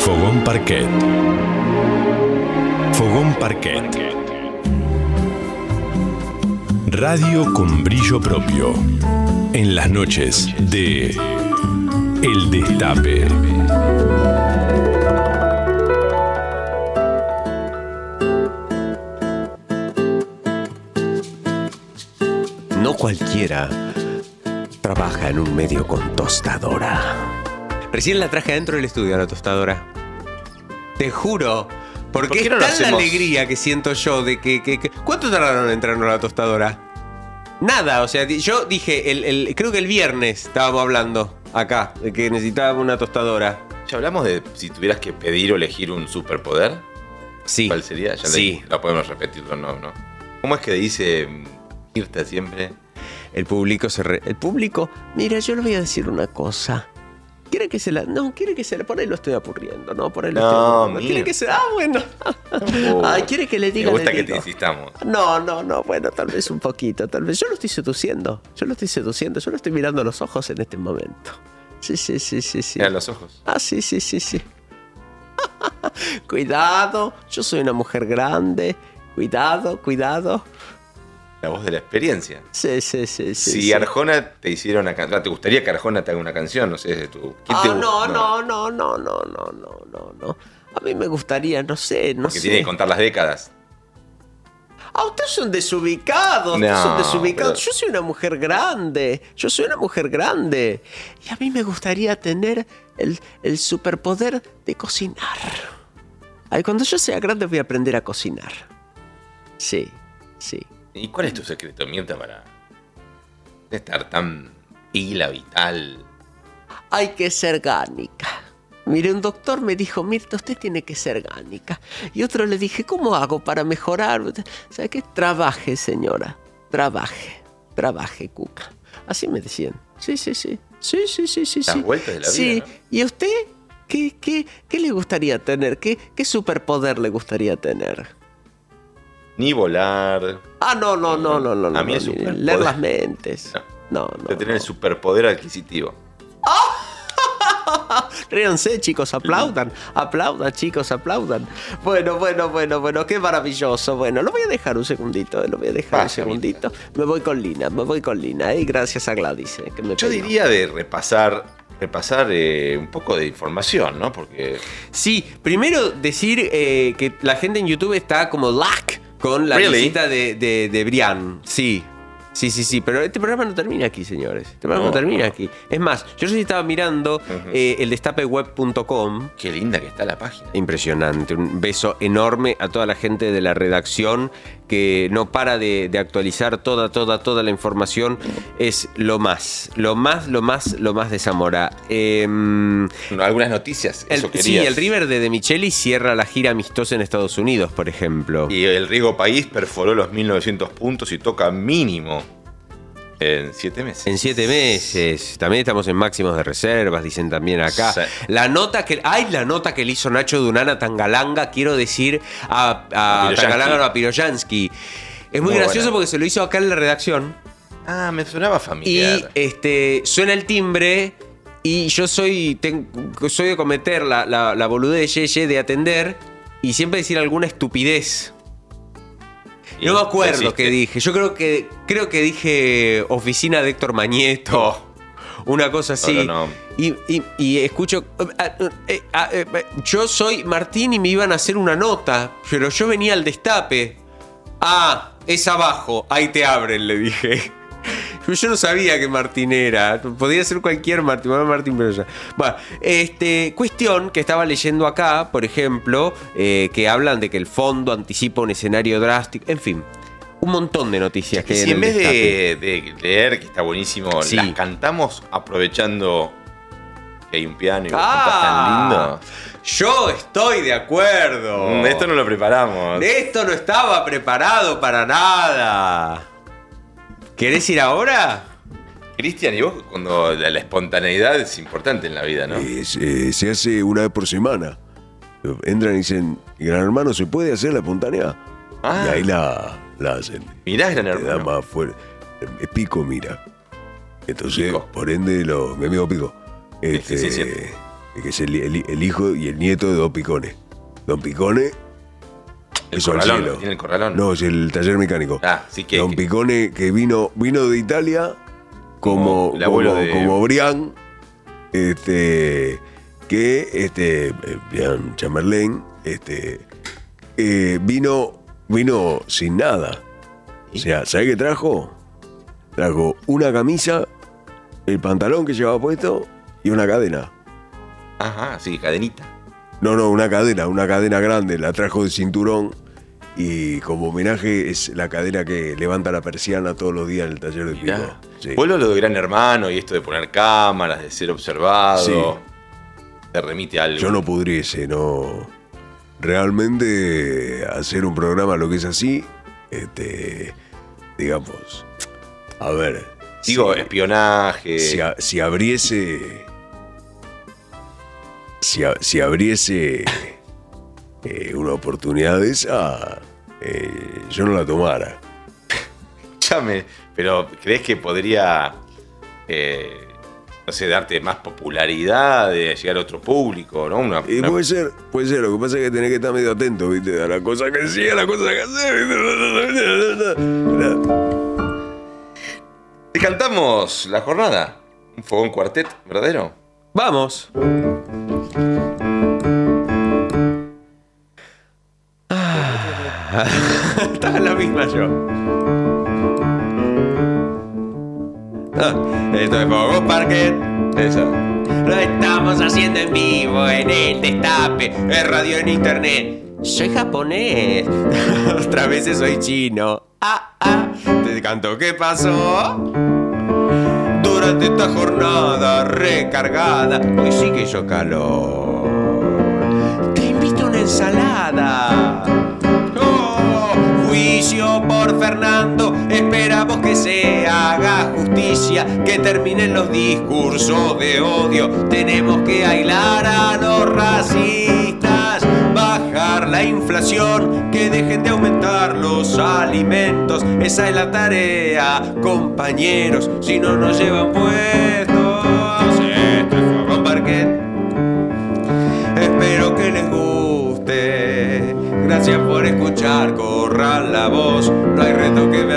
Fogón Parquet. Fogón Parquet. Radio con brillo propio. En las noches de El Destape. Cualquiera trabaja en un medio con tostadora. Recién la traje adentro del estudio, la tostadora. Te juro. Porque ¿Por qué es no tan lo la hacemos? alegría que siento yo de que, que- que- ¿Cuánto tardaron en entrarnos a la tostadora? Nada, o sea, di- yo dije, el, el- creo que el viernes estábamos hablando acá, de que necesitábamos una tostadora. ¿Ya hablamos de si tuvieras que pedir o elegir un superpoder? Sí. ¿Cuál sería? Ya Sí. la podemos repetir o no, ¿no? ¿Cómo es que dice mm, Mirta siempre? El público se re- El público, mira, yo le voy a decir una cosa. ¿Quiere que se la.? No, quiere que se la. Por ahí lo estoy apurriendo, ¿no? Por ahí lo No, estoy. ¿Quiere que se.? Ah, bueno. Ay, ¿quiere que le diga? Me gusta le que te insistamos. No, no, no, bueno, tal vez un poquito, tal vez. Yo lo estoy seduciendo. Yo lo estoy seduciendo. Yo lo estoy mirando a los ojos en este momento. Sí, sí, sí, sí, sí. Mira los ojos. Ah, sí, sí, sí, sí. cuidado, yo soy una mujer grande. Cuidado, cuidado. La voz de la experiencia. Sí, sí, sí, sí. si. Arjona te hiciera una canción, ¿te gustaría que Arjona te haga una canción? No sé, de tu. ¿quién Ah, te no, no, no, no, no, no, no, no, no. A mí me gustaría, no sé, no Porque sé. tiene que contar las décadas. Ah, ustedes son desubicados, ustedes son desubicados. pero- Yo soy una mujer grande, yo soy una mujer grande. Y a mí me gustaría tener el, el superpoder de cocinar. Ay, cuando yo sea grande voy a aprender a cocinar. Sí, sí. ¿Y cuál es tu secreto, Mirta, para estar tan pila, vital. Hay que ser gánica. Mire, un doctor me dijo, Mirta, usted tiene que ser gánica. Y otro le dije, ¿cómo hago para mejorar? ¿Sabe qué? Trabaje, señora. Trabaje. Trabaje, Cuca. Así me decían. Sí, sí, sí. Sí, sí, sí, sí. Las sí. vueltas de la Sí. vida, ¿no? ¿Y a usted qué, qué, qué le gustaría tener? ¿Qué, ¿Qué superpoder le gustaría tener? Ni volar. Ah, no, no, no, no, no. A mí no, mire, superpoder- Leer las mentes. No, no. De tener el superpoder adquisitivo. Ríanse, chicos, aplaudan, aplaudan, chicos, aplaudan. Bueno, bueno, bueno, bueno, qué maravilloso. Bueno, lo voy a dejar un segundito, eh, lo voy a dejar un segundito. Me voy con Lina, me voy con Lina, y gracias a Gladys. eh, que me Yo diría de repasar, repasar eh, un poco de información, ¿no? Porque Sí, primero decir eh, que la gente en YouTube está como lack con la Really? visita de, de, de Brian. Sí. Sí, sí, sí, pero este programa no termina aquí, señores. Este programa no, No. termina aquí. Es más, yo sí estaba mirando eh, el destapeweb.com. Qué linda que está la página. Impresionante. Un beso enorme a toda la gente de la redacción que no para de, de actualizar toda, toda, toda la información. Es lo más, lo más, lo más, lo más de Zamora. Em, Algunas noticias. el- eso sí, el River de De Micheli cierra la gira amistosa en Estados Unidos, por ejemplo. Y el Riego País perforó los 1900 puntos y toca mínimo en 7 meses. En siete meses. También estamos en máximos de reservas, dicen también acá. Sí. La nota que. ¡Ay, la nota que le hizo Nacho Dunana Tangalanga! Quiero decir a, a. Tangalanga no, a Piroyansky. Es muy, Muy gracioso buena. porque se lo hizo acá en la redacción. Ah, me sonaba Y familiar. este suena el timbre. Y yo soy. soy de cometer la, la, la boludez yeye de atender. Y siempre decir alguna estupidez. No me acuerdo qué dije. Yo creo que creo que dije oficina de Héctor Mañeto. Una cosa así. No, no, no. Y, y- y escucho. ah, eh, ah, eh, yo soy Martín y me iban a hacer una nota. Pero yo venía al destape. Ah, es abajo. Ahí te abren, le dije. Yo no sabía que Martín era. Podía ser cualquier Martín. bueno, Martín, pero ya. Bueno, este, cuestión que estaba leyendo acá, por ejemplo, eh, que hablan de que el fondo anticipa un escenario drástico. En fin, un montón de noticias que Y si en vez de, de leer, que está buenísimo, Sí. las cantamos aprovechando que hay un piano y Ah. tan lindo. Yo estoy de acuerdo. Mm, Esto no lo preparamos. Esto no estaba preparado para nada. ¿Querés ir ahora? Cristian, y vos cuando la, la espontaneidad es importante en la vida, ¿no? Es, eh, se hace una vez por semana. Entran y dicen, Gran Hermano, ¿se puede hacer la espontánea? Ah. Y ahí la, la hacen. Mirá, Gran Te da Hermano. más fuerte. Pico mira. Entonces, por ende, lo, mi amigo Pico. Este, sí, sí. que es el, el- el hijo y el nieto de Don Picone. Don Picone. El corralón, tiene el corralón. No, es el taller mecánico. Ah, sí que. Don Picone que vino, vino de Italia como, Como el abuelo como, de- como Brian, este, que este, eh, Brian Chamberlain, este, eh, vino, vino sin nada. O sea, ¿sabe qué trajo? Trajo una camisa, el pantalón que llevaba puesto y una cadena. Ajá, sí, cadenita. No, no, una cadena, una cadena grande, la trajo de cinturón y como homenaje es la cadena que levanta la persiana todos los días en el taller de Pico. Mirá. Sí. Vuelvo a lo de Gran Hermano y esto de poner cámaras, de ser observado. Sí. Te remite a algo. Yo no pudiese, no. Realmente hacer un programa lo que es así, este, digamos, a ver. Digo, si- espionaje. Si, a- si abriese. Si, a- si abriese eh, una oportunidad de esa, eh, yo no la tomara. Escúchame, pero ¿crees que podría, eh, no sé, darte más popularidad, de llegar a otro público, ¿no? Una, Y una- puede ser, puede ser, lo que pasa es que tenés que estar medio atento, ¿viste? A la cosa que sí, a la cosa que hacer. ¿Te cantamos la jornada? ¿Un fogón cuartet verdadero? Vamos. Estaba la misma yo. Ah, esto es Pogo Parket. Eso. Lo estamos haciendo en vivo en el destape, en radio en internet. Soy japonés. Otras veces soy chino. Ah, ah. Te canto, ¿qué pasó? durante esta jornada recargada. Hoy sí que hizo calor. Te invito a una ensalada. Juicio por Fernando, esperamos que se haga justicia, que terminen los discursos de odio. Tenemos que aislar a los racistas, bajar la inflación, que dejen de aumentar los alimentos. Esa es la tarea, compañeros, si no nos llevan puestos. Esto es Por escuchar, corran la voz. No hay reto que me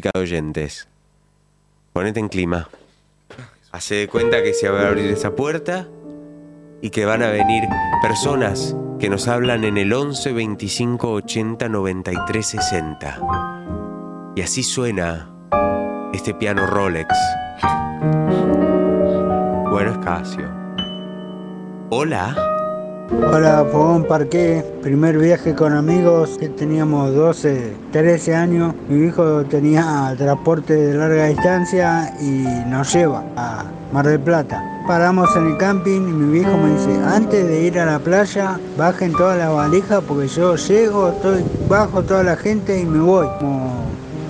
de oyentes. Ponete en clima. Hace de cuenta que se va a abrir esa puerta y que van a venir personas que nos hablan en el 11 25 80 93 60. Y así suena este piano Rolex. Bueno, es Casio. Hola. Hola, Fogón Parqué. Primer viaje con amigos. Teníamos 12, 13 años. Mi hijo tenía transporte de larga distancia y nos lleva a Mar del Plata. Paramos en el camping y mi viejo me dice, antes de ir a la playa, bajen toda la valija porque yo llego, estoy bajo toda la gente y me voy. Como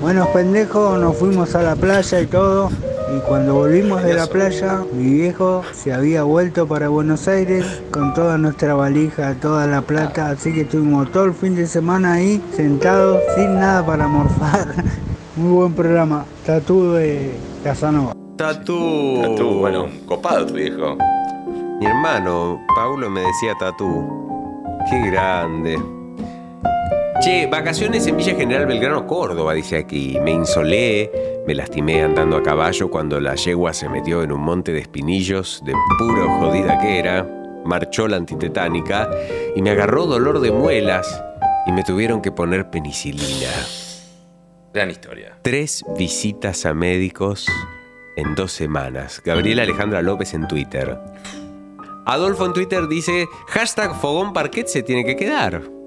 buenos pendejos nos fuimos a la playa y todo. Y cuando volvimos de la playa, mi viejo se había vuelto para Buenos Aires con toda nuestra valija, toda la plata, así que estuvimos todo el fin de semana ahí sentados sin nada para morfar. Muy buen programa, Tatú de Casanova. Tatú. Tatú, bueno, copado tu viejo. Mi hermano, Paulo, me decía tatú. Qué grande. Che, vacaciones en Villa General Belgrano, Córdoba, dice aquí. Me insolé, me lastimé andando a caballo cuando la yegua se metió en un monte de espinillos de puro jodida que era. Marchó la antitetánica y me agarró dolor de muelas y me tuvieron que poner penicilina. Gran historia. Tres visitas a médicos en dos semanas. Gabriela Alejandra López en Twitter. Adolfo en Twitter dice, hashtag Fogón Parquet se tiene que quedar.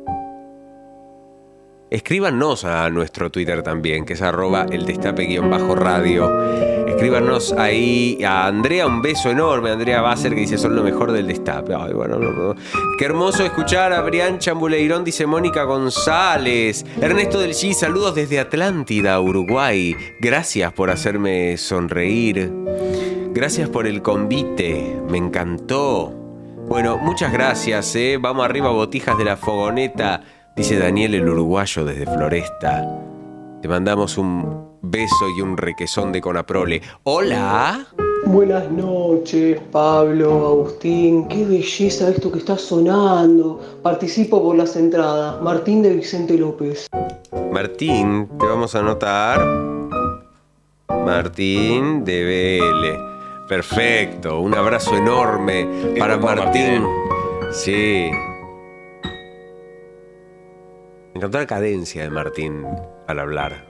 Escríbanos a nuestro Twitter también, que es arroba el destape-radio. Escríbanos ahí a Andrea, un beso enorme. Andrea Basser que dice son lo mejor del destape. Ay, bueno, no, no. Qué hermoso escuchar a Brian Chambuleirón, dice Mónica González. Ernesto del G, saludos desde Atlántida, Uruguay. Gracias por hacerme sonreír. Gracias por el convite, me encantó. Bueno, muchas gracias, ¿eh? Vamos arriba, botijas de la fogoneta, dice Daniel el uruguayo desde Floresta. Te mandamos un beso y un requesón de Conaprole. Hola. Buenas noches, Pablo, Agustín. Qué belleza esto que está sonando. Participo por las entradas. Martín de Vicente López. Martín, te vamos a anotar. Martín de BL. Perfecto, un abrazo enorme para Martín. Sí. Me encantó la cadencia de Martín al hablar.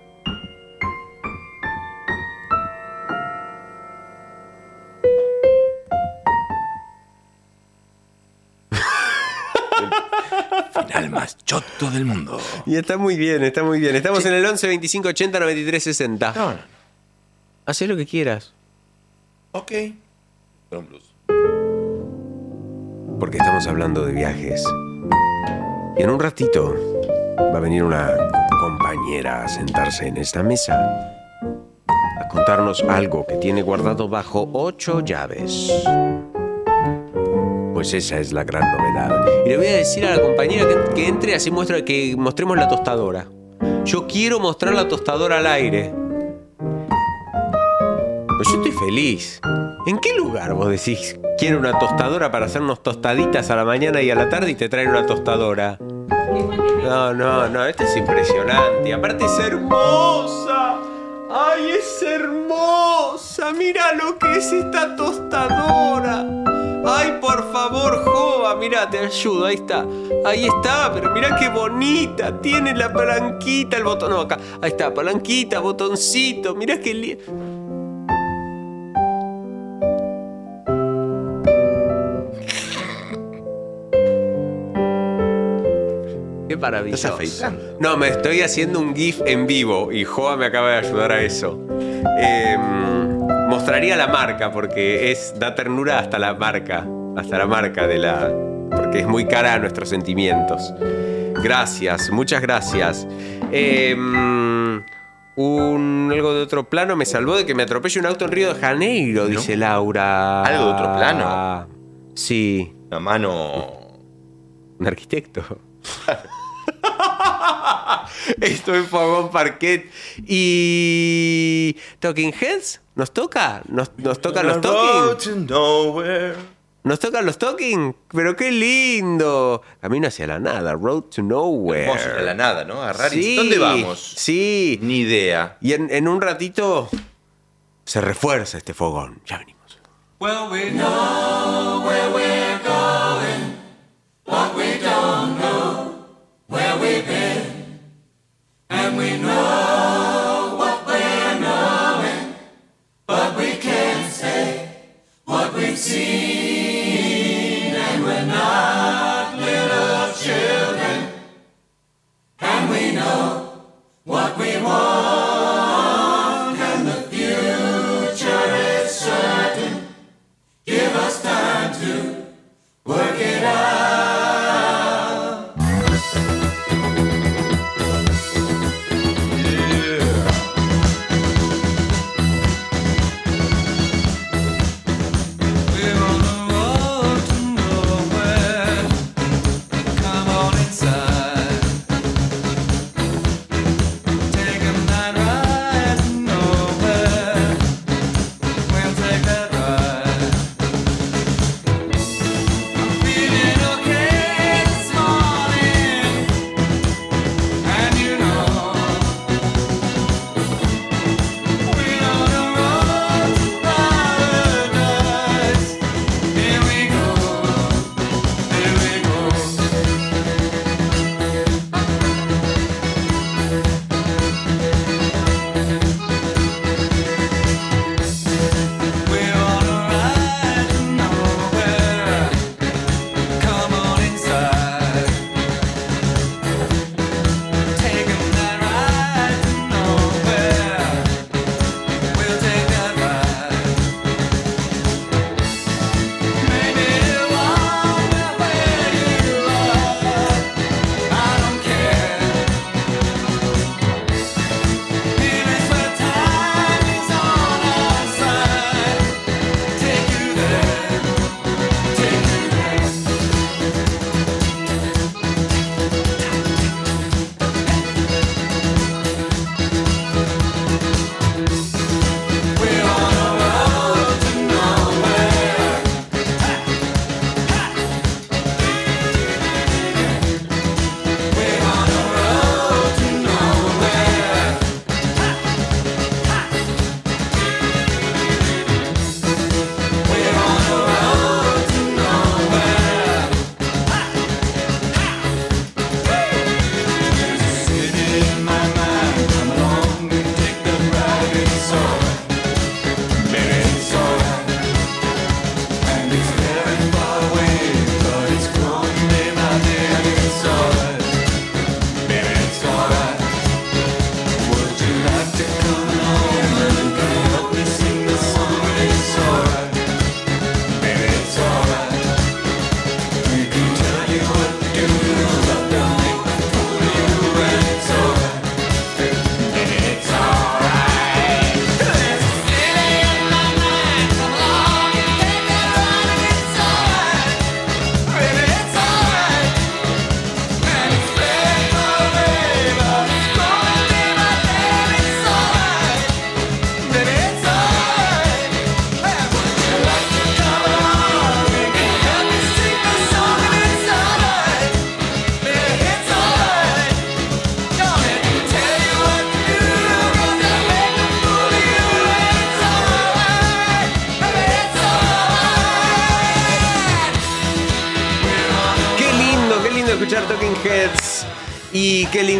Final más choto del mundo. Y está muy bien, está muy bien. Estamos en el 11 25 80 93 60. No, no. Hacé lo que quieras. Ok. Con un blues. Porque estamos hablando de viajes. Y en un ratito va a venir una compañera a sentarse en esta mesa a contarnos algo que tiene guardado bajo ocho llaves. Pues esa es la gran novedad. Y le voy a decir a la compañera que, que entre así muestra que mostremos la tostadora. Yo quiero mostrar la tostadora al aire. Pues yo estoy feliz. ¿En qué lugar vos decís quiero una tostadora para hacernos tostaditas a la mañana y a la tarde y te traen una tostadora? No, no, no, esta es impresionante. Aparte es hermosa. ¡Ay, es hermosa! ¡Mira lo que es esta tostadora! ¡Ay, por favor, Jova! Mira, te ayudo, ahí está. Ahí está, pero mira qué bonita. Tiene la palanquita, el botón. No, acá. Ahí está, palanquita, botoncito. Mira qué lindo. Maravilloso. ¿Estás afeitando? No, me estoy haciendo un GIF en vivo y Joa me acaba de ayudar a eso. Eh, mostraría la marca porque es da ternura hasta la marca, hasta la marca de la porque es muy cara a nuestros sentimientos. Gracias, muchas gracias. Eh, un algo de otro plano me salvó de que me atropelle un auto en Río de Janeiro, dice Laura. ¿Algo de otro plano? Sí. Una mano. Un arquitecto. Esto es Fogón Parquet. Y. ¿Talking Heads? ¿Nos toca? ¿Nos, nos tocan los Talking? ¿Nos tocan los Talking? Pero qué lindo. Camino hacia la nada. Road to Nowhere. Hermoso de la nada, ¿no? A. Sí, ¿Dónde vamos? Sí. Ni idea. Y en, en un ratito se refuerza este fogón. Ya venimos. Well, we know where we're seen. And we're not little children, and we know what we want,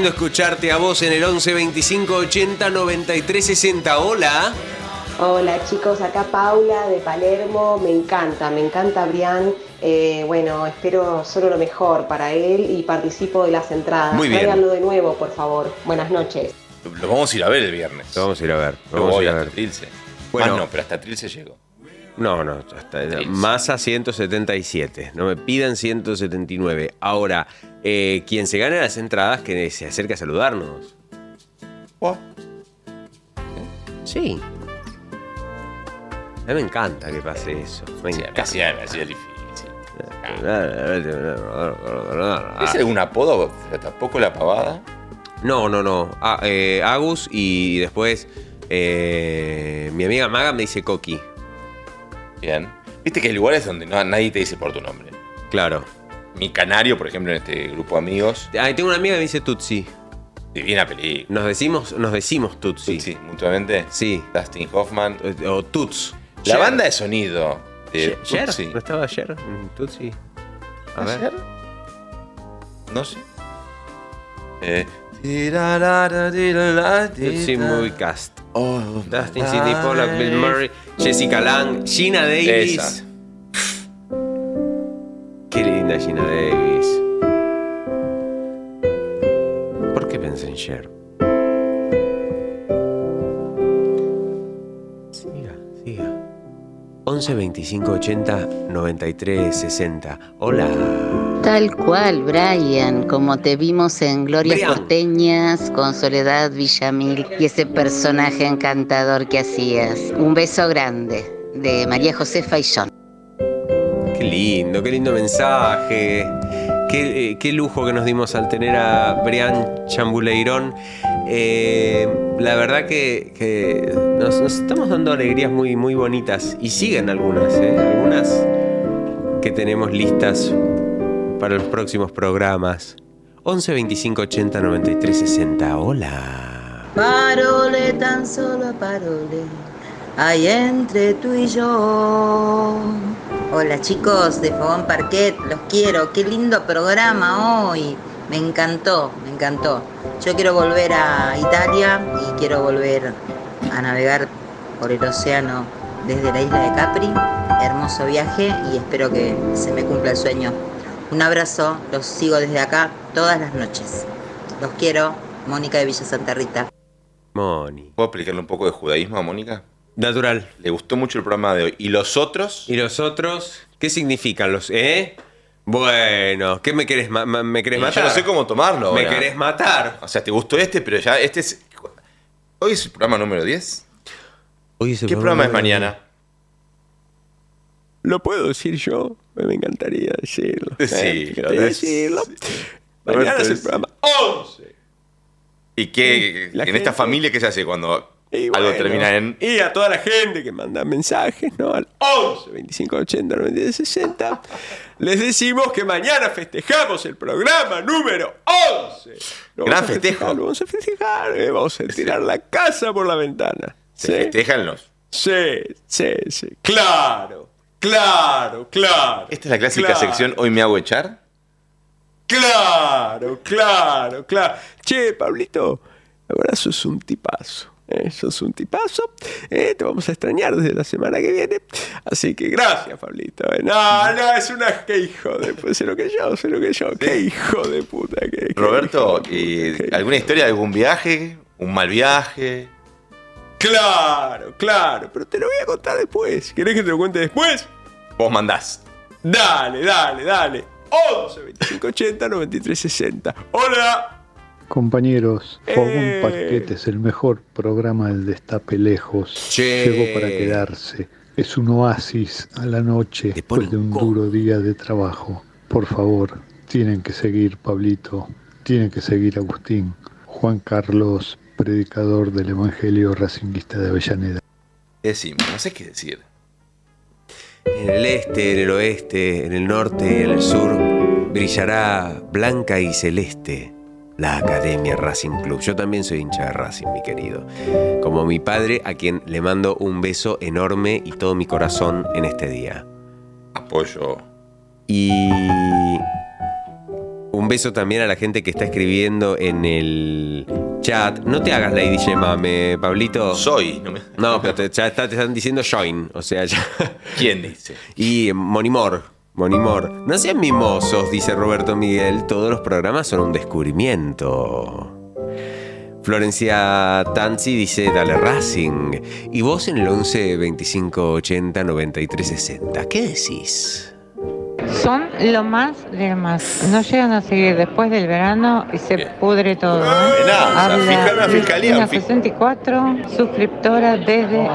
lindo escucharte a vos en el 11 25 80 93 60. Hola. Hola chicos, acá Paula de Palermo, me encanta, me encanta Brian. Eh, bueno, espero solo lo mejor para él y participo de las entradas. Muy bien. Tráiganlo de nuevo, por favor. Buenas noches. Lo vamos a ir a ver el viernes. Lo vamos a ir a ver. Lo Vamos a voy ir a hasta ver. Trilce. Bueno. Ah, no, pero hasta Trilce llegó. No, no, hasta Masa 177. No me pidan 179. Ahora, eh, quien se gane las entradas, que se acerque a saludarnos. Sí. A mí me encanta que pase eso. Me encanta. Casi así es difícil. ¿Es algún apodo? ¿Tampoco la pavada? No, no, no. Ah, eh, Agus y después eh, mi amiga Maga me dice Coqui. Bien. Viste que hay lugares donde no, nadie te dice por tu nombre. Claro. Mi canario, por ejemplo, en este grupo de amigos. Ah, tengo una amiga que me dice Tutsi. Divina película. Nos decimos, nos decimos Tutsi. Sí, mutuamente. Sí. Dustin Hoffman. O Tuts. La Cher. banda de sonido. De Cher, Tutsi. ¿No estaba ayer? en Tutsi. A ver. ¿Ayer? No sé. Eh, Tutsi Movie Cast. Dustin City Pollack, Bill Murray, Jessica Lang, Gina Davis. Esa. Qué linda Gina Davis. ¿Por qué pensé en Cher? 11 25 80 93 60. Hola. Tal cual, Brian, como te vimos en Glorias Brian. Porteñas con Soledad Villamil y ese personaje encantador que hacías. Un beso grande de María Josefa y John. Qué lindo, qué lindo mensaje. Qué, eh, qué lujo que nos dimos al tener a Brian Chambuleirón. Eh, la verdad que, nos, estamos dando alegrías muy, muy bonitas. Y siguen algunas, ¿eh? Algunas que tenemos listas para los próximos programas. 11 25 80 93 60. Hola. Parole, tan solo parole, hay entre tú y yo. Hola chicos de Fogón Parquet, los quiero. Qué lindo programa hoy. Me encantó, encantó. Yo quiero volver a Italia y quiero volver a navegar por el océano desde la isla de Capri. Hermoso viaje y espero que se me cumpla el sueño. Un abrazo, los sigo desde acá todas las noches. Los quiero, Mónica de Villa Santa Rita. Moni. ¿Puedo explicarle un poco de judaísmo a Mónica? Natural. Le gustó mucho el programa de hoy. ¿Y los otros? ¿Y los otros? ¿Qué significan los, eh? Bueno, ¿qué me querés, ma- me querés matar? Yo no sé cómo tomarlo. Me ahora. querés matar. O sea, te gustó este, pero ya este es. Hoy es el programa número 10. Hoy es el ¿Qué programa es mañana? ¿Lo puedo decir yo? Me encantaría decirlo. Sí, Eh, me encantaría dec- decirlo. sí. Mañana es el programa 11. ¿Y qué? La en gente- esta familia qué se hace cuando Y algo bueno, termina en. Y a toda la gente que manda mensajes, ¿no? Al 11 25 80 93 60. Les decimos que mañana festejamos el programa número 11. Lo Gran vamos a festejo. festejar, Lo vamos a festejar. eh, Vamos a tirar la casa por la ventana. Se ¿Sí? festejan los. Sí, sí, sí. Claro, claro, claro. Esta es la clásica claro, sección Hoy me hago echar. Claro, claro, claro. Che, Pablito, la verdad sos un tipazo. ¿Eh? Sos un tipazo. ¿eh? Te vamos a extrañar desde la semana que viene. Así que gracias, Pablito. ¿eh? No, no, es una... ¡Qué hijo de puta! Sé lo que yo, sé lo que yo. ¡Qué hijo de puta! qué- qué Roberto, hijo de ¿y puta, qué ¿alguna historia de algún viaje? ¿Un mal viaje? Claro, claro, pero te lo voy a contar después. ¿Querés que te lo cuente después? Vos mandás. Dale, dale, dale. 11 25 80 93 60. ¡Hola! Compañeros, Eh. Fogón Parquet es el mejor programa del destape lejos. Che. Llegó para quedarse. Es un oasis a la noche después de un duro día de trabajo. Por favor, tienen que seguir Pablito, tienen que seguir Agustín, Juan Carlos, predicador del Evangelio Racinguista de Avellaneda. Decimos, no sé qué decir. En el este, en el oeste, en el norte, en el sur, brillará blanca y celeste la Academia Racing Club. Yo también soy hincha de Racing, mi querido. Como mi padre, a quien le mando un beso enorme y todo mi corazón en este día. Apoyo. Y un beso también a la gente que está escribiendo en el chat. No te hagas Lady Mame, Pablito. Soy. No, no pero te, ya está- te están diciendo join. O sea, ya. ¿Quién dice? Y Monimor. Monimor. No sean mimosos, dice Roberto Miguel. Todos los programas son un descubrimiento. Florencia Tanzi dice, dale Racing. Y vos en el 11 25 80 93 60. ¿Qué decís? Son lo más de más. No llegan a seguir después del verano y se pudre todo. ¿eh? Fiscal- una fiscalía, Cristina un fi- 64, suscriptora desde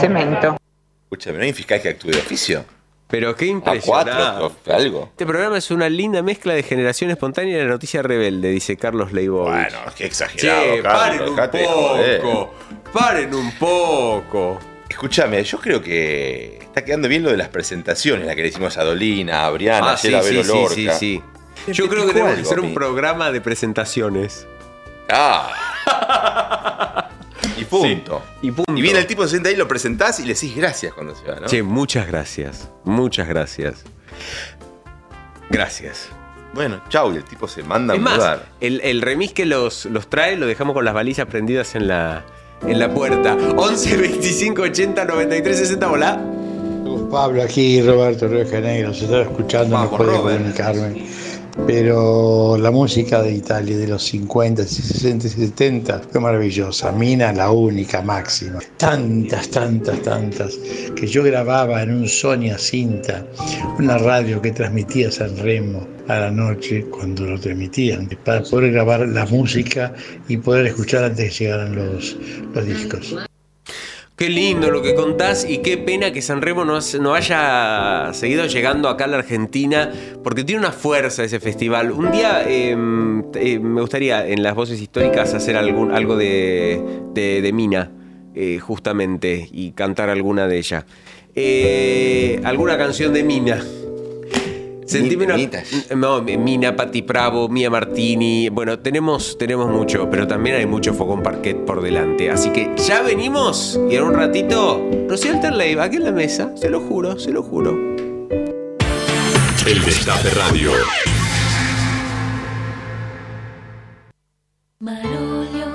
Cemento. Escúchame, ¿no hay un fiscal que actúe de oficio? Pero qué A impresionante. cuatro, algo. Este programa es una linda mezcla de generación espontánea y la noticia rebelde, dice Carlos Leibovich. Bueno, qué exagerado, Che, Carlos, paren un joder. poco. Paren un poco. Escúchame, yo creo que está quedando bien lo de las presentaciones, la que le hicimos a Dolina, a Briana, Ah, ayer sí, a Vero sí, sí, Lorca. sí, sí. Yo ¿Te creo que tenemos que hacer un programa de presentaciones. Ah. y punto. Y punto. Y viene el tipo, se sienta ahí, lo presentás y le decís gracias cuando se va, ¿no? Che, muchas gracias. Muchas gracias. Gracias. Bueno, chau, y el tipo se manda a Es más, mudar. el, el remis que los, los trae lo dejamos con las balizas prendidas en la, en la puerta. 11 25 80 93 60, hola. Pablo aquí, Roberto Río Janeiro, se estaba escuchando, no podía comunicarme. Pero la música de Italia de los 50, 60 y 70 fue maravillosa. Mina, la única, máxima. Tantas, tantas, tantas, que yo grababa en un Sonia cinta, una radio que transmitía San Remo a la noche cuando lo transmitían, para poder grabar la música y poder escuchar antes que llegaran los discos. Qué lindo lo que contás y qué pena que San Remo no, no haya seguido llegando acá a la Argentina, porque tiene una fuerza ese festival. Un día eh, eh, me gustaría en las voces históricas hacer algún, algo de, de- de Mina, eh, justamente, y cantar alguna de ella. Eh, alguna canción de Mina. Sentime una- no, Mina, Patti Bravo, Mia Martini. Bueno, tenemos, tenemos mucho, pero también hay mucho foco en parquet por delante. Así que ya venimos y en un ratito, Rocío Alterley, aquí en la mesa, se lo juro, se lo juro. El Destape Radio. Marolio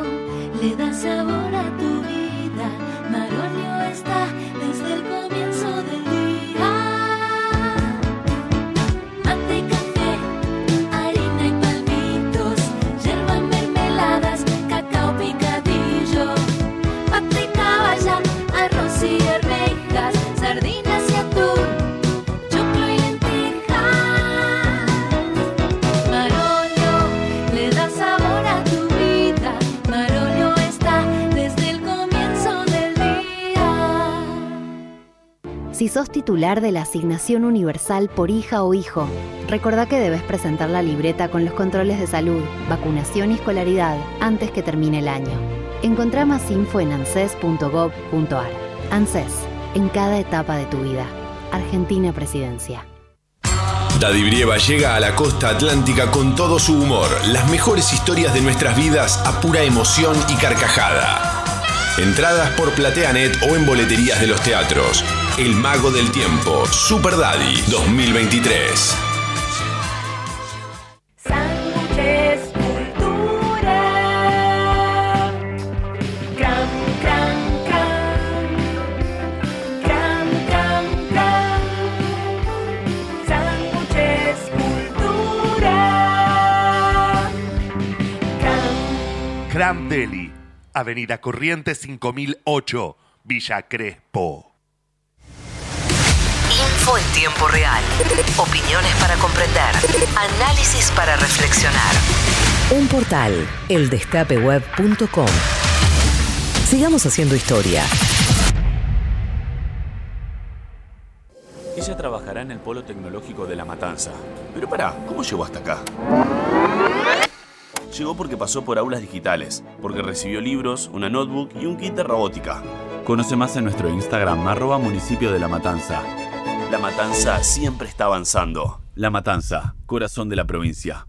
le da sabor Si sos titular de la asignación universal por hija o hijo, recordá que debes presentar la libreta con los controles de salud, vacunación y escolaridad antes que termine el año. Encontrá más info en anses.gov.ar. ANSES, en cada etapa de tu vida. Argentina Presidencia. Daddy Brieva llega a la costa atlántica con todo su humor, las mejores historias de nuestras vidas a pura emoción y carcajada. Entradas por PlateaNet o en boleterías de los teatros. El Mago del Tiempo, Super Daddy 2023. Sándwiches, cultura. Cram, cram, cram. Cram, cram, cram. Sándwiches, cultura. Cram. Cram Deli, Avenida Corrientes 5008, Villa Crespo. Info en tiempo real. Opiniones para comprender. Análisis para reflexionar. Un portal, eldestapeweb.com. Sigamos haciendo historia. Ella trabajará en el polo tecnológico de La Matanza. Pero pará, ¿cómo llegó hasta acá? Llegó porque pasó por aulas digitales, porque recibió libros, una notebook y un kit de robótica. Conoce más en nuestro Instagram, arroba municipio de La Matanza. La Matanza siempre está avanzando. La Matanza, corazón de la provincia.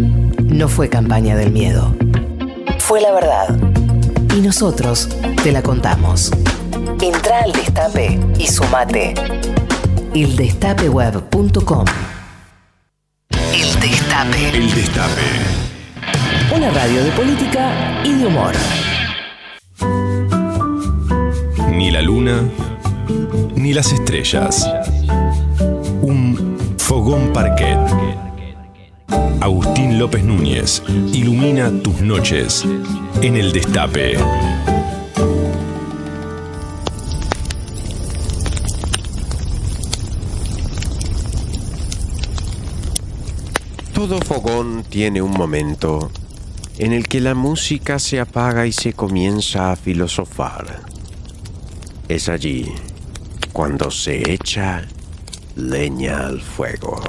No fue campaña del miedo. Fue la verdad. Y nosotros te la contamos. Entra al destape y sumate. Eldestapeweb.com El Destape. El Destape. Una radio de política y de humor. Ni la luna, ni las estrellas. Un fogón parquet. Agustín López Núñez ilumina tus noches en el Destape. Todo fogón tiene un momento en el que la música se apaga y se comienza a filosofar. Es allí cuando se echa leña al fuego.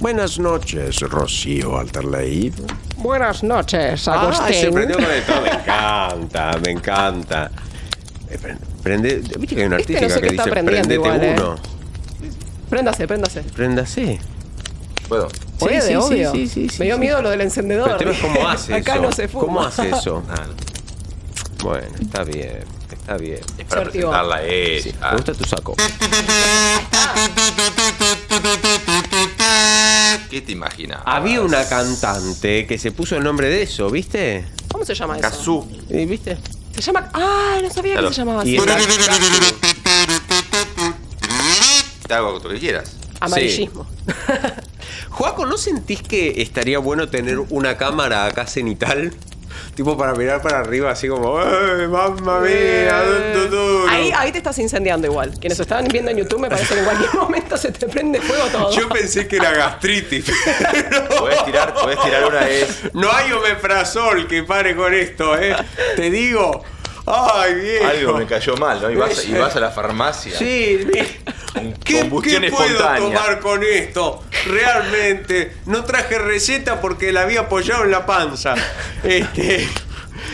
Buenas noches, Rocío Alterleib. Buenas noches, Ah, Agustín. se prendió con esto. Me encanta, me encanta. Eh, pre- Prende, viste que hay una Este no artística sé que dice prendete igual, eh. uno. Préndase, préndase. Préndase. ¿Puedo? Puede, sí, sí, obvio. sí, sí, sí, Me dio sí. miedo lo del encendedor. Pero cómo hace Acá eso. no se fuma. ¿Cómo hace eso? Bueno, está bien, está bien. Es para presentarla a ella. Me gusta tu saco. ¿Qué te imaginas? Había una cantante que se puso el nombre de eso, ¿viste? ¿Cómo se llama eso? Kazú. ¿Y ¿Viste? Se llama. Ah, no sabía Claro. que se llamaba así. Y está- Te hago lo que quieras. Amarillismo. Juaco, ¿no sentís que estaría bueno tener una cámara acá cenital? Tipo para mirar para arriba, así como, ¡ay, mamma mía! du, du, du". Ahí, ahí te estás incendiando igual. Quienes estaban viendo en YouTube me parece que en cualquier momento se te prende fuego todo. Yo pensé que era gastritis. Podés tirar, podés tirar una vez. No hay omeprazol que pare con esto, ¿eh? Te digo. ¡Ay, viejo! Algo me cayó mal, ¿no? Y vas, y vas a la farmacia. Sí, ¿Qué, qué puedo espontánea. tomar con esto? Realmente, no traje receta porque la había apoyado en la panza. Este,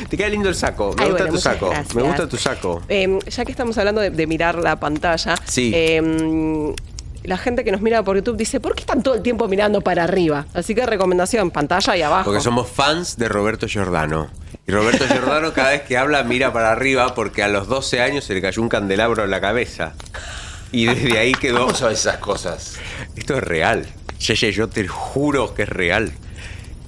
te queda lindo el saco. Me Ay, gusta bueno, tu saco. gracias. Me gusta tu saco. Eh, ya que estamos hablando de, de mirar la pantalla, Sí. eh, la gente que nos mira por YouTube dice, ¿por qué están todo el tiempo mirando para arriba? Así que recomendación, pantalla y abajo. Porque somos fans de Roberto Giordano. Y Roberto Giordano cada vez que habla mira para arriba porque a los 12 años se le cayó un candelabro en la cabeza. Y desde ahí quedó... ¿Cómo sabes esas cosas? Esto es real. Yeye, yo te juro que es real.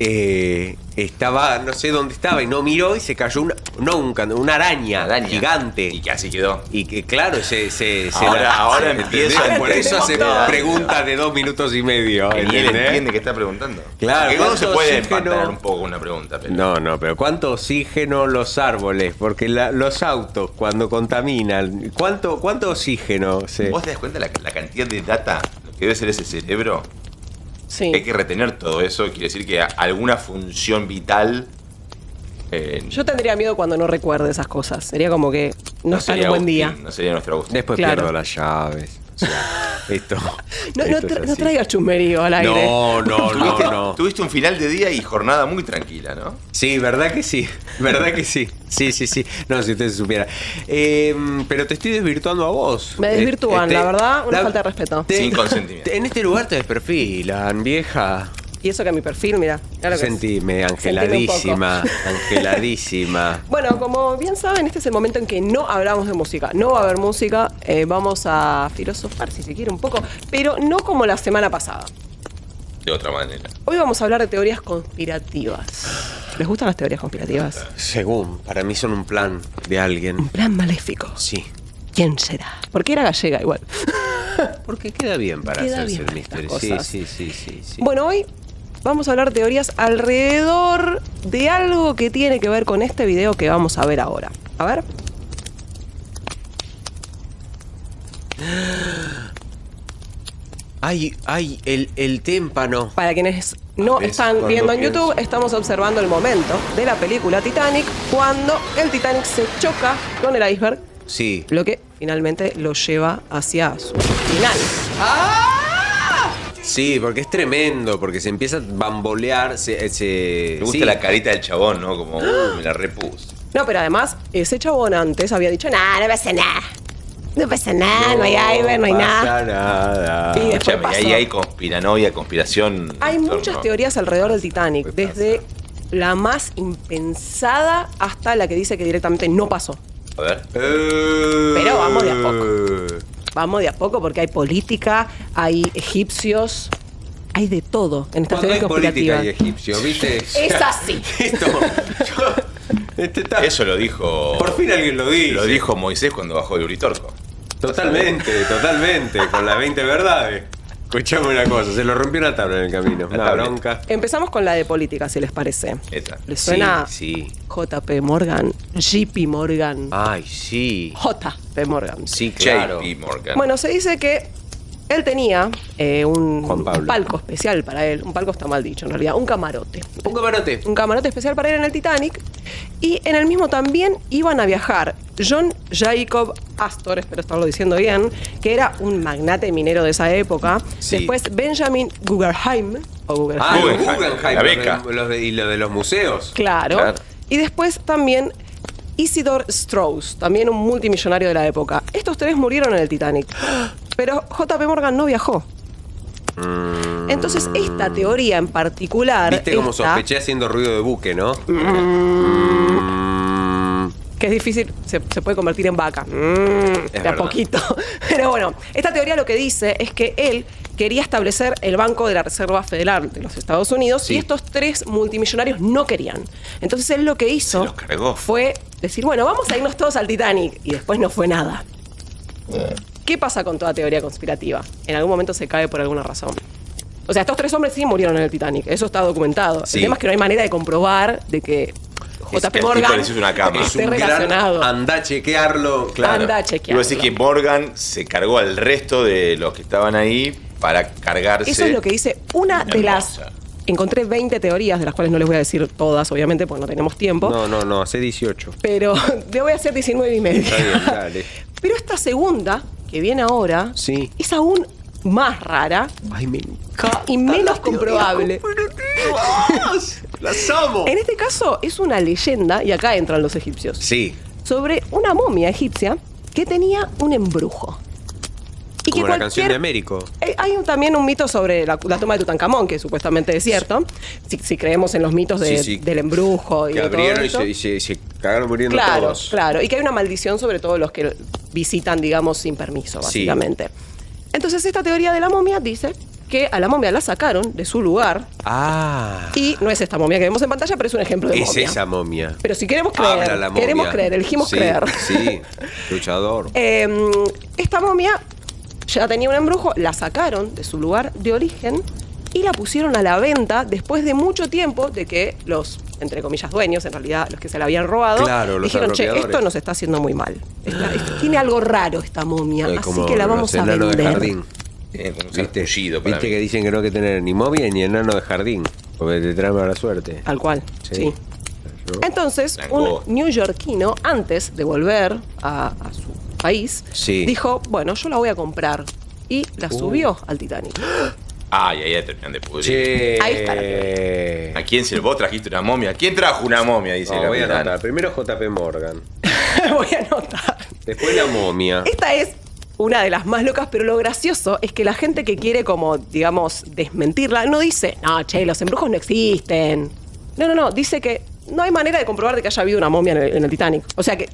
Eh, estaba, no sé dónde estaba, y no miró y se cayó una, no, un una araña, gigante. Y que así quedó. Y que claro, se, se, se Ahora- la- ahora se- empieza Por eso hace preguntas de dos minutos y medio. Y él entiende que está preguntando. Claro, Que uno se ¿cuánto puede oxígeno? empantanar un poco una pregunta, pero. No, no, pero ¿cuánto oxígeno los árboles? Porque la- los autos cuando contaminan, ¿cuánto, cuánto oxígeno se... ¿Vos te das cuenta la, la cantidad de data lo que debe ser ese cerebro? Sí. Hay que retener todo eso. Quiere decir que alguna función vital. eh, Yo tendría miedo cuando no recuerde esas cosas. Sería como que no, está en sería un buen día. No sería nuestro Agustín. Después Claro. pierdo las llaves. Sea, esto. No, no esto tra- no traigas chumberío al aire. No, no, no, Tuviste, no. tuviste un final de día y jornada muy tranquila, ¿no? Sí, ¿verdad que sí? ¿Verdad que sí? Sí, sí, sí. No, si usted supiera. Eh, pero te estoy desvirtuando a vos. Me desvirtúan, Eh, la verdad, una la- falta de respeto. te- Sin consentimiento. En este lugar te desperfilan, vieja. Y eso que mi perfil, mira. Sentime, angeladísima, angeladísima. Bueno, como bien saben, este es el momento en que no hablamos de música. No va a haber música. eh, vamos a filosofar, si se quiere, un poco. Pero no como la semana pasada. De otra manera. Hoy vamos a hablar de teorías conspirativas. ¿Les gustan las teorías conspirativas? Según, para mí son un plan de alguien. Un plan maléfico. Sí. ¿Quién será? Porque era gallega igual. Porque queda bien para Queda hacerse bien el misterio. sí, sí, sí, sí. Bueno, hoy vamos a hablar teorías alrededor de algo que tiene que ver con este video que vamos a ver ahora. A ver. Ay, ay, el, el témpano. Para quienes no están viendo en pienso. YouTube, estamos observando el momento de la película Titanic cuando el Titanic se choca con el iceberg, Sí. lo que finalmente lo lleva hacia su final. Sí, porque es tremendo, porque se empieza a bambolear, se... se Me gusta sí. la carita del chabón, ¿no? Como, uh, me la repuse. No, pero además, ese chabón antes había dicho, nah, no pasa nada. No pasa nada, no, hay iceberg, no hay nada. pasa nada. Y después Escúchame, pasó. ahí hay conspiranoia, conspiración. Hay en torno- muchas teorías alrededor del Titanic, desde la más impensada hasta la que dice que directamente no pasó. A ver. Pero vamos de a poco. Vamos de a poco porque hay política, hay egipcios, hay de todo en teorías política conspirativas. y egipcio, ¿viste? Es así. Esto. Eso lo dijo. Por fin alguien lo dice. Lo dijo Moisés cuando bajó el Uritorco. Totalmente, totalmente, con las 20 verdades. Escuchame una cosa, se lo rompió una tabla en el camino. Una tablet. bronca. Empezamos con la de política, si les parece. Esta. ¿Les suena Sí, sí. JP Morgan, JP Morgan, Ay, sí. JP Morgan? Sí, claro. JP Morgan. Bueno, se dice que él tenía eh, un Juan Pablo. un palco especial para él. Un palco está mal dicho, en realidad. Un camarote. Un camarote. Un camarote especial para él en el Titanic. Y en el mismo también iban a viajar John Jacob Astor, espero estarlo diciendo bien, que era un magnate minero de esa época. Sí. Después Benjamin Guggenheim. O Guggenheim. Ah, Guggenheim, Guggenheim, la beca. los de- y lo de los museos. Claro. Claro. Y después también Isidor Strauss, también un multimillonario de la época. Estos tres murieron en el Titanic. Pero JP Morgan no viajó. Entonces, esta teoría en particular. Mm. Viste como esta, sospeché haciendo ruido de buque, ¿no? que es difícil, se, se puede convertir en vaca. Mm, de a poquito. Pero bueno, esta teoría lo que dice es que él quería establecer el Banco de la Reserva Federal de los Estados Unidos y estos tres multimillonarios no querían. Entonces él lo que hizo fue decir, bueno, vamos a irnos todos al Titanic. Y después no fue nada. ¿Qué pasa con toda teoría conspirativa? En algún momento se cae por alguna razón. O sea, estos tres hombres sí murieron en el Titanic. Eso está documentado. Sí. El tema es que no hay manera de comprobar de que que JP al Morgan hiciste una cama. Es un gran relacionado. anda a chequearlo, claro. Anda a Y chequearlo. vos decís que Morgan se cargó al resto de los que estaban ahí para cargarse. Eso es lo que dice una de las. Encontré 20 teorías, de las cuales no les voy a decir todas, obviamente, porque no tenemos tiempo. No, no, no, hace 18. Pero le voy a hacer 19 y media. Está bien, dale. Pero esta segunda, que viene ahora, Sí. es aún más rara Ay, me y menos comprobable. ¡Las amo! En este caso es una leyenda, y acá entran los egipcios, Sí, sobre una momia egipcia que tenía un embrujo. Y como que la canción de Américo. Eh, Hay un- también un mito sobre la, la toma de Tutankamón, que supuestamente es cierto. Si, si creemos en los mitos de- Sí, sí. del embrujo y Que de todo abrieron y esto. se, y se- y se cagaron muriendo Claro, todos. claro. Y que hay una maldición sobre todos los que visitan, digamos, sin permiso, Sí. básicamente. Entonces, esta teoría de la momia dice que a la momia la sacaron de su lugar. Ah, Y no es esta momia que vemos en pantalla, pero es un ejemplo de es momia. esa momia. Pero si queremos creer, la momia. queremos creer, elegimos Sí, creer. Sí, luchador. Eh, esta momia ya tenía un embrujo, la sacaron de su lugar de origen y la pusieron a la venta después de mucho tiempo de que los, entre comillas, dueños, en realidad los que se la habían robado, Claro, dijeron, che, apropiadores". esto nos está haciendo muy mal. Esta- esto tiene algo raro esta momia, Eh, así que la vamos a vender. de jardín. Un ¿Viste? mí. que dicen que no hay que tener ni momia ni enano de jardín, porque te trae mala suerte. Tal cual, Sí. sí. Entonces, un neoyorquino, antes de volver a, a su país, Sí. dijo, bueno, yo la voy a comprar. Y la Uh. subió al Titanic. Ay, ahí ya terminan de pudrir. Ahí está la ¿A quién se vos trajiste una momia? ¿Quién trajo una momia? Dice No, voy a anotar. Primero JP Morgan. voy a anotar. Después la momia. Esta es una de las más locas, pero lo gracioso es que la gente que quiere como, digamos, desmentirla, no dice, no, che, los embrujos no existen. No, no, no, dice que no hay manera de comprobar de que haya habido una momia en el, en el Titanic. O sea que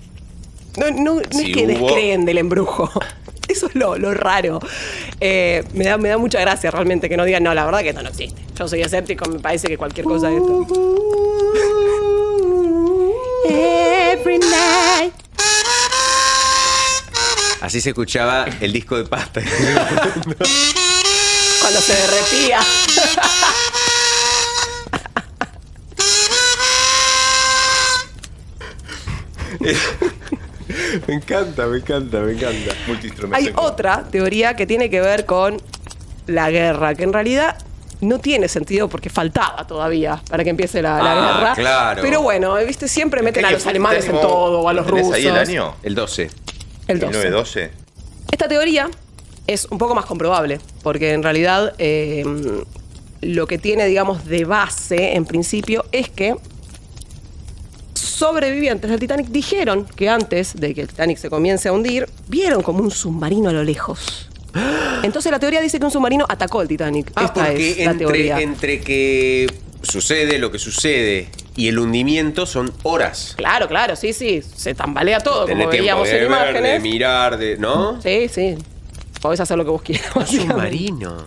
no, no- no Si es que hubo- descreen del embrujo. Eso es lo, lo raro. Eh, me, da, me da mucha gracia realmente que no digan, no, la verdad que esto no existe. Yo soy escéptico, me parece que cualquier cosa de esto. Every night. Así se escuchaba el disco de pasta. Cuando se derretía. me encanta, me encanta, me encanta. Hay otra teoría que tiene que ver con la guerra, que en realidad no tiene sentido porque faltaba todavía para que empiece la, la Ah, guerra. claro. Pero bueno, viste, siempre meten a los alemanes en todo, o a los ¿Tenés rusos. ahí el año? El 12. El 12. 1912. Esta teoría es un poco más comprobable, porque en realidad eh, lo que tiene, digamos, de base, en principio, es que sobrevivientes del Titanic dijeron que antes de que el Titanic se comience a hundir, vieron como un submarino a lo lejos. Entonces la teoría dice que un submarino atacó el Titanic. Ah, Esta porque es la teoría. entre, entre que sucede lo que sucede y el hundimiento son horas. Claro, claro, sí, sí. Se tambalea todo, Tener como veíamos de en ver, imágenes. de mirar, de, ¿no? Sí, sí. Podés hacer lo que vos quieras. básicamente. submarino.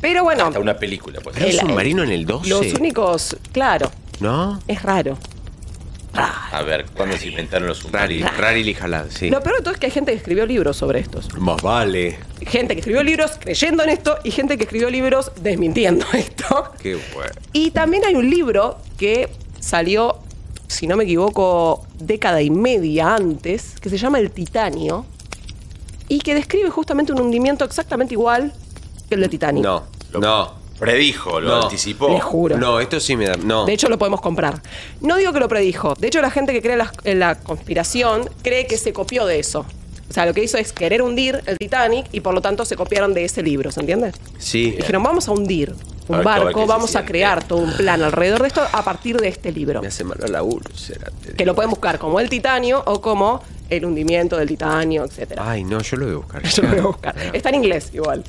Pero bueno, Hasta una película, pues. El- submarino en el 12? los únicos, claro, ¿No? es raro. A ver, ¿cuándo se inventaron los Rari, submarinos? Rari y Jalad, sí. Lo peor de todo es que hay gente que escribió libros sobre estos. Más vale. Gente que escribió libros creyendo en esto y gente que escribió libros desmintiendo esto. Qué bueno. Y también hay un libro que salió, si no me equivoco, década y media antes, que se llama El Titanio, y que describe justamente un hundimiento exactamente igual que el de Titanic. No, no. Predijo, lo No. anticipó. Les juro. No, esto sí me da. No. De hecho, lo podemos comprar. No digo que lo predijo. De hecho, la gente que cree en la, en la conspiración cree que se copió de eso. O sea, lo que hizo es querer hundir el Titanic y por lo tanto se copiaron de ese libro, ¿se entiende? sí. Dijeron, vamos a hundir A un ver, a ver barco, se vamos a siente. crear todo un plan alrededor de esto a partir de este libro. Me hace mal a la úlcera. te Que lo pueden buscar como el titanio o como el hundimiento del titanio, etcétera. Ay, no, yo lo voy a buscar. Yo lo voy a buscar. Está en inglés igual.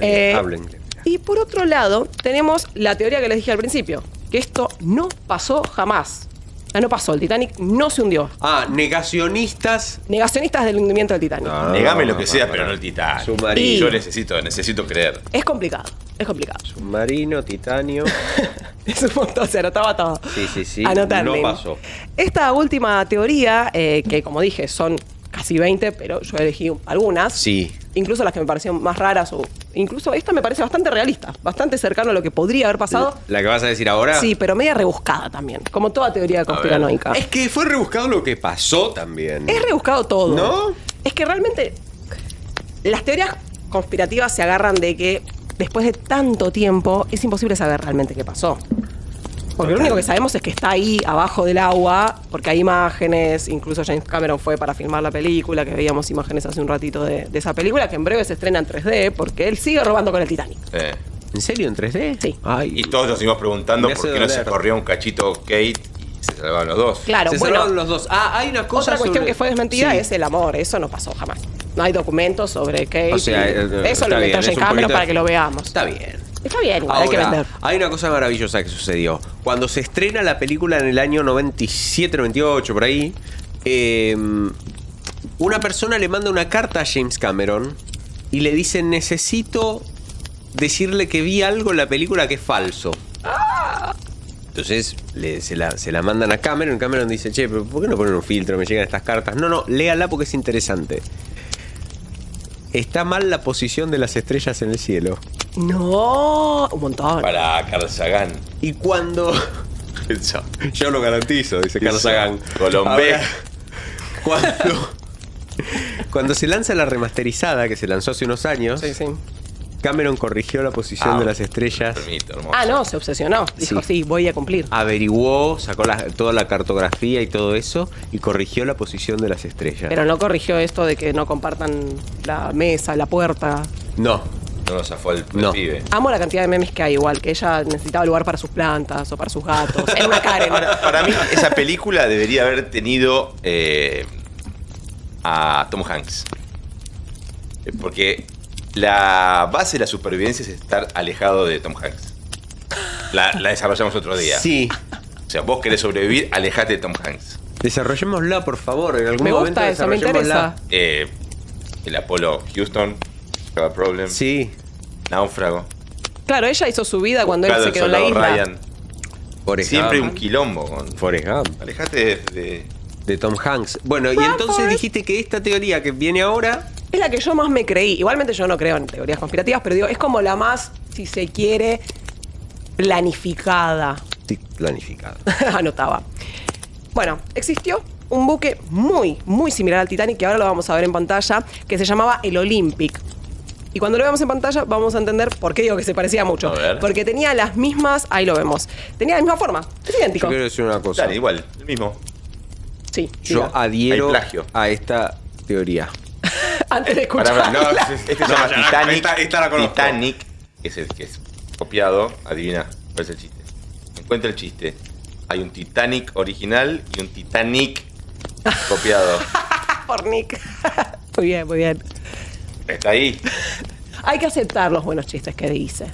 Eh, Hablo inglés. Y por otro lado, tenemos la teoría que les dije al principio, que esto no pasó jamás. Sea, no pasó, el Titanic no se hundió. Ah, negacionistas. Negacionistas del hundimiento del Titanic. Negame lo que sea, no, pero no. no el titán. Submarino. Yo necesito, necesito creer. Es complicado, es complicado. Submarino, titanio. Es un montón, se anotaba todo. Sí, sí, sí. Anotadme. No pasó. Esta última teoría, eh, que como dije, son casi 20, pero yo elegí algunas. Sí. Incluso las que me parecieron más raras, o incluso esta me parece bastante realista, bastante cercano a lo que podría haber pasado. ¿La que vas a decir ahora? Sí, pero media rebuscada también, como toda teoría conspiranoica. Es que fue rebuscado lo que pasó también. Es rebuscado todo. ¿No? Es que realmente las teorías conspirativas se agarran de que después de tanto tiempo es imposible saber realmente qué pasó. Porque lo único que sabemos es que está ahí abajo del agua, porque hay imágenes, incluso James Cameron fue para filmar la película, que veíamos imágenes hace un ratito de, de esa película, que en breve se estrena en 3D, porque él sigue robando con el Titanic. Eh. ¿En serio en 3D? Sí. Ay. Y todos nos seguimos preguntando Me por qué no se corrió un cachito Kate y se salvaban los dos. Claro, Se bueno, salvaron los dos. Ah, hay una cosa Otra cuestión que fue desmentida Sí. es el amor. Eso no pasó jamás. No hay documentos sobre Kate. O sea, y- eh, eso lo inventó James Cameron poquito- para que lo veamos. Está bien. Está bien, igual hay que Ahora, vender. hay una cosa maravillosa que sucedió. Cuando se estrena la película en el año 97, 98, por ahí, eh, una persona le manda una carta a James Cameron y le dice, necesito decirle que vi algo en la película que es falso. Entonces le- se, la, se la mandan a Cameron. Cameron dice, che, pero ¿por qué no ponen un filtro? Me llegan estas cartas. No, no, léala porque es interesante. Está mal la posición de las estrellas en el cielo. No, un montón. Para Carl Sagan. Y cuando. Eso, yo lo garantizo, dice Eso, Sagan. Colombé. Cuando, cuando se lanza la remasterizada, que se lanzó hace unos años, Cameron corrigió la posición Ah, de las estrellas. Ah, no, se obsesionó. Dijo, sí, voy a cumplir. Averiguó, sacó la- toda la cartografía y todo eso y corrigió la posición de las estrellas. Pero no corrigió esto de que no compartan la mesa, la puerta. No. No nos zafó el, el No. pibe. Amo la cantidad de memes que hay, igual, que ella necesitaba lugar para sus plantas o para sus gatos. Era una Karen. Para, para mí, esa película debería haber tenido eh, a Tom Hanks. Eh, Porque la base de la supervivencia es estar alejado de Tom Hanks. La, la desarrollamos otro día. Sí. O sea, vos querés sobrevivir, alejate de Tom Hanks. Desarrollémosla, por favor. En algún Me momento gusta eso, me desarrollémosla. interesa. Eh, el Apolo Houston, Have a Problem. Sí. Náufrago. Claro, ella hizo su vida cuando él Buscado se el quedó en la isla. Ryan. Forrest Siempre Gump. un quilombo. Con... Forrest Gump. Alejate de, de- De Tom Hanks. Bueno, y entonces dijiste que esta teoría que viene ahora. Es la que yo más me creí. Igualmente yo no creo en teorías conspirativas, pero digo, es como la más, si se quiere, planificada. Sí, planificada. Anotaba. Bueno, existió un buque muy, muy similar al Titanic, que ahora lo vamos a ver en pantalla, que se llamaba el Olympic. Y cuando lo veamos en pantalla vamos a entender por qué digo que se parecía mucho. A ver. Porque tenía las mismas, ahí lo vemos, tenía la misma forma, es idéntico. Yo quiero decir una cosa. Dale, igual, el mismo. Sí, Yo diga. adhiero a esta teoría. antes de Pará, escuchar. pará, no, este se llama Titanic. esta- esta la conozco. Titanic es el que es copiado. Adivina, ¿cuál es el chiste? Encuentra el chiste. Hay un Titanic original y un Titanic copiado. Por Nick. muy bien, muy bien. Está ahí. Hay que aceptar los buenos chistes que dice.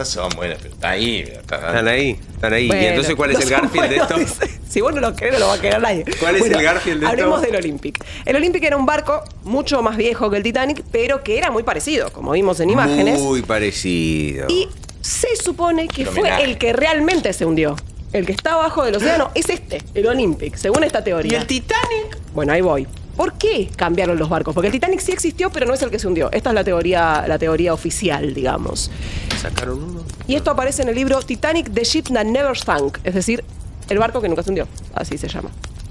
Estas son buenas, pero está ahí. Está, Están ahí, están ahí. Bueno, ¿Y entonces cuál es el Garfield de esto? dice. Si vos no lo querés, no lo va a querer nadie. ¿Cuál es el Garfield de esto? Hablemos del Olympic. El Olympic era un barco mucho más viejo que el Titanic, pero que era muy parecido, como vimos en imágenes. Muy parecido. Y se supone que fue homenaje. el que realmente se hundió. El que está abajo del océano es este, el Olympic, según esta teoría. ¿Y el Titanic? Bueno, ahí voy. ¿Por qué cambiaron los barcos? Porque el Titanic sí existió, pero no es el que se hundió. Esta es la teoría, la teoría oficial, digamos. Sacaron uno. Y esto aparece en el libro Titanic, The Ship That Never Sank, es decir, el barco que nunca se hundió. Así se llama.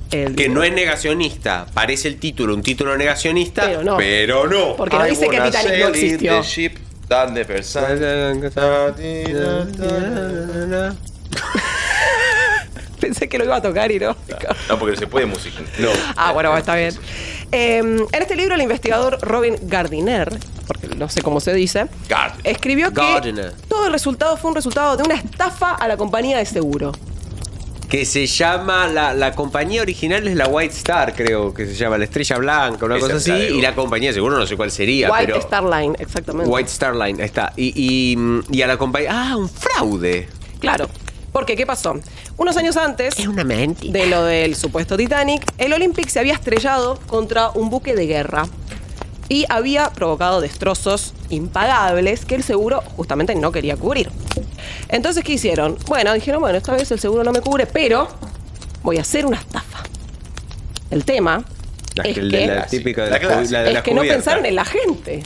El Que no es negacionista. Parece el título, un título negacionista. Pero no. Pero no. Porque no dice que Titanic no existió. the ship that never sank. Pensé que lo iba a tocar y no. No, porque no se puede música. No. Ah, bueno, está bien. Eh, en este libro, el investigador Robin Gardiner, porque no sé cómo se dice, escribió que todo el resultado fue un resultado de una estafa a la compañía de seguro. Que se llama, la, la compañía original es la White Star, creo que se llama, la Estrella Blanca, una Esa cosa así. de- Y la compañía, seguro no sé cuál sería, White pero. Star Line, exactamente. White Star Line, ahí está. Y, y, y a la compañía. Ah, un fraude. Claro. Porque, ¿qué pasó? Unos años antes una de lo del supuesto Titanic, el Olympic se había estrellado contra un buque de guerra y había provocado destrozos impagables que el seguro justamente no quería cubrir. Entonces, ¿qué hicieron? Bueno, dijeron, bueno, esta vez el seguro no me cubre, pero voy a hacer una estafa. El tema La, es que- la típica de La es la que no pensaron en la gente.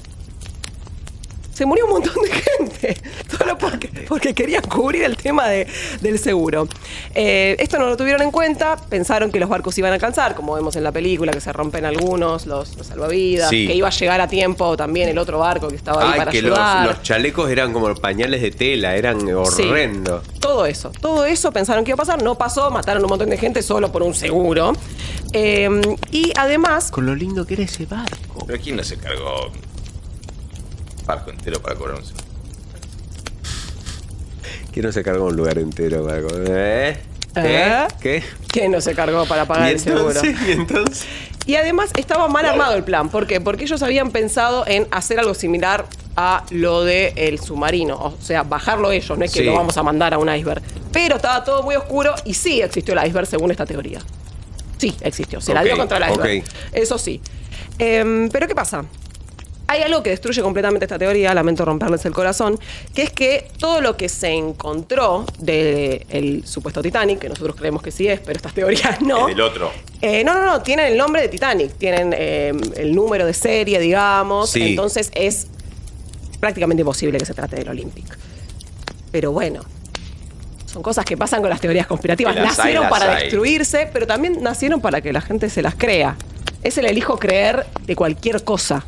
Se murió un montón de gente, solo porque, porque querían cubrir el tema de- del seguro. Eh, esto no lo tuvieron en cuenta, pensaron que los barcos iban a alcanzar, como vemos en la película, que se rompen algunos, los, los salvavidas, Sí. que iba a llegar a tiempo también el otro barco que estaba ahí Ay, para que ayudar. los chalecos eran como pañales de tela, eran horrendos. Todo eso, todo eso pensaron que iba a pasar, no pasó, mataron un montón de gente solo por un seguro. Eh, y además... Con lo lindo que era ese barco. Pero ¿quién no se cargó barco entero para cobrar un? ¿Quién no se cargó un lugar entero para comer? ¿Eh? ¿Eh? ¿Qué? ¿Quién no se cargó para pagar ¿Y el seguro? ¿Y entonces? Y además estaba mal armado el plan. ¿Por qué? Porque ellos habían pensado en hacer algo similar a lo del submarino. O sea, bajarlo ellos, no es que Sí. lo vamos a mandar a un iceberg. Pero estaba todo muy oscuro y sí existió el iceberg según esta teoría. Sí, existió. Se la dio contra el iceberg. Eso sí. Em, Pero ¿qué pasa? Hay algo que destruye completamente esta teoría, lamento romperles el corazón, que es que todo lo que se encontró del supuesto Titanic, que nosotros creemos que sí es, pero estas teorías no, El otro. eh, no, no, no, tienen el nombre de Titanic, tienen eh, el número de serie, digamos, Sí. entonces es prácticamente imposible que se trate del Olympic. Pero bueno, son cosas que pasan con las teorías conspirativas. Las nacieron para hay. destruirse, pero también nacieron para que la gente se las crea. Es el elijo creer de cualquier cosa.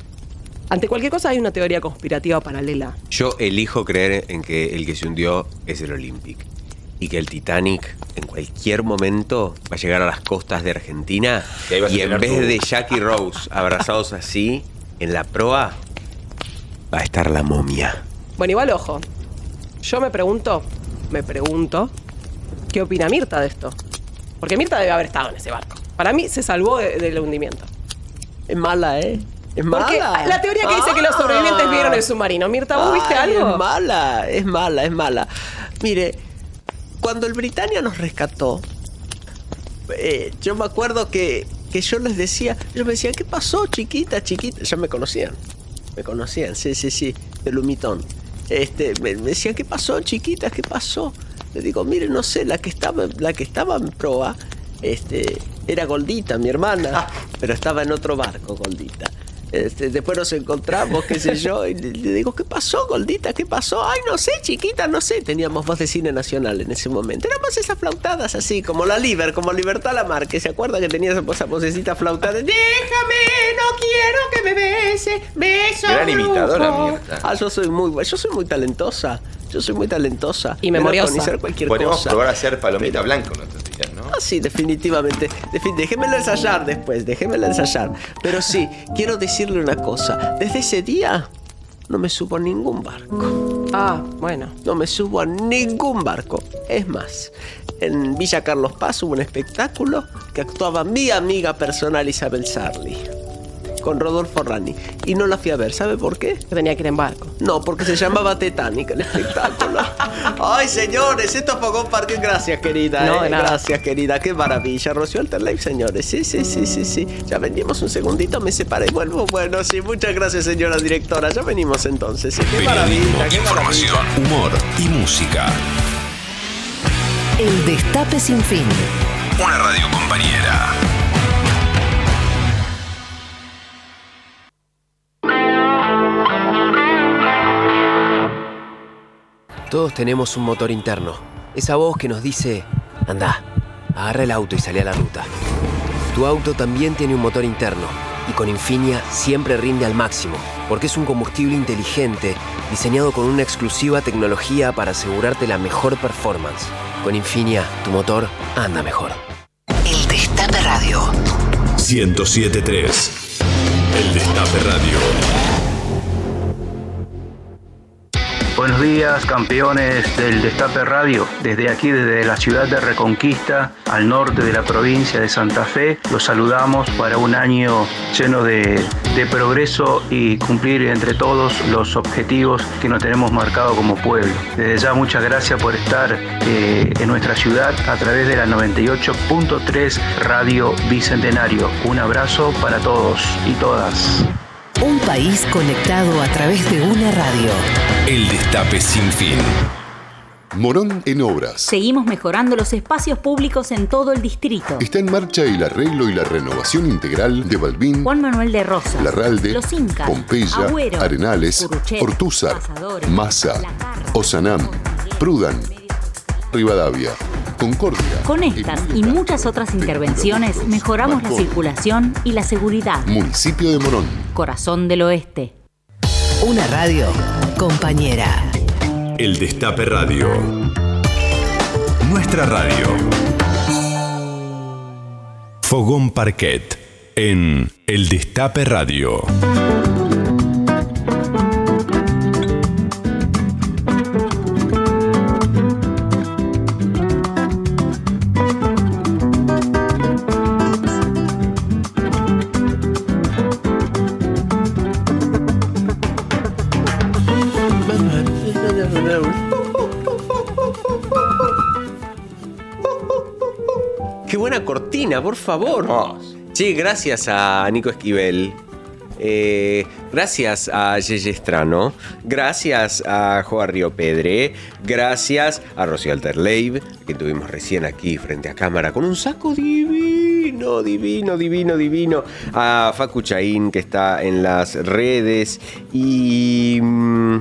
Ante cualquier cosa hay una teoría conspirativa paralela. Yo elijo creer en que el que se hundió es el Olympic. Y que el Titanic en cualquier momento va a llegar a las costas de Argentina Y en vez de Jack y Rose abrazados así en la proa va a estar la momia. Bueno, igual ojo. Yo me pregunto, me pregunto, ¿qué opina Mirta de esto? Porque Mirta debe haber estado en ese barco. Para mí se salvó de- del hundimiento. Es mala, ¿eh? Es Porque la teoría que dice que los sobrevivientes vieron el submarino. Mirta, ¿vos viste algo? Es mala, es mala, es mala. Mire, cuando el Britannia nos rescató, eh, yo me acuerdo que, que yo les decía, yo me decía, ¿qué pasó, chiquita, chiquita? Ya me conocían, me conocían, sí, sí, sí, de Lumitón. Este, me, me decían, ¿qué pasó, chiquita? ¿Qué pasó? Le digo, mire, no sé, la que estaba, la que estaba en proa, este, era Goldita, mi hermana, pero estaba en otro barco, Goldita. Este, después nos encontramos, qué sé yo, y le, digo, ¿qué pasó, Goldita? ¿Qué pasó? Ay, no sé, chiquita, no sé. Teníamos voz de cine nacional en ese momento. Éramos esas flautadas así, como la Liber, como Libertad Lamar, que se acuerda que tenía esa, vocecita flautada. Déjame, no quiero que me bese, beso. Gran imitadora, brujo". Mirta. Ah, yo soy muy, yo soy muy talentosa. Yo soy muy talentosa. Y Me memoriosa. hacer cualquier cosa. probar a hacer palomita blanca uno de estos días, ¿no? Ah, sí, definitivamente. Defi- déjemelo ensayar después, déjemelo ensayar. Pero sí, quiero decirle una cosa. Desde ese día no me subo a ningún barco. Ah, bueno. No me subo a ningún barco. Es más, en Villa Carlos Paz hubo un espectáculo que actuaba mi amiga personal Isabel Sarli. Con Rodolfo Rani. Y no la fui a ver. ¿Sabe por qué? Que tenía que ir en barco. No, porque se llamaba Titanic el espectáculo. Ay, señores, esto fue parque. Gracias, querida. No, eh, nada. Gracias, querida. Qué maravilla. Rocío Alterlife, señores. Sí, sí, sí, sí, sí. Ya venimos un segundito, me separé. Vuelvo. Bueno, sí, muchas gracias, señora directora. Ya venimos entonces. Sí, qué Periodismo, maravilla, qué maravilla. información, humor y música. El Destape Sin Fin. Una radio compañera. Todos tenemos un motor interno. Esa voz que nos dice, anda, agarra el auto y sale a la ruta. Tu auto también tiene un motor interno y con Infinia siempre rinde al máximo, porque es un combustible inteligente diseñado con una exclusiva tecnología para asegurarte la mejor performance. Con Infinia, tu motor anda mejor. El Destape Radio. 1073. El Destape Radio. Buenos días, campeones del Destape Radio. Desde aquí, desde la ciudad de Reconquista, al norte de la provincia de Santa Fe, los saludamos para un año lleno de, progreso y cumplir entre todos los objetivos que nos tenemos marcado como pueblo. Desde ya, muchas gracias por estar eh, en nuestra ciudad a través de la 98.3 Radio Bicentenario. Un abrazo para todos y todas. Un país conectado a través de una radio. El Destape Sin Fin. Morón en obras. Seguimos mejorando los espacios públicos en todo el distrito. Está en marcha el arreglo y la renovación integral de Balbín, Juan Manuel de Rosas, Larralde, Los Incas, Pompeya, Agüero, Arenales, Curruchet, Ortúzar, Pasadores, Osanam, Prudan, Rivadavia, Concordia. Con estas y muchas otras intervenciones mejoramos la circulación y la seguridad. Municipio de Morón. Corazón del Oeste. Una radio compañera. El Destape Radio. Nuestra radio. Fogón Parquet. En El Destape Radio. Favor. Sí, gracias a Nico Esquivel. Eh, gracias a Yeye Estrano, gracias a Joa Río Pedre, gracias a Rocío Alterleiv, que tuvimos recién aquí frente a cámara con un saco divino, divino, divino, divino, a Facu Chaín, que está en las redes, y mm,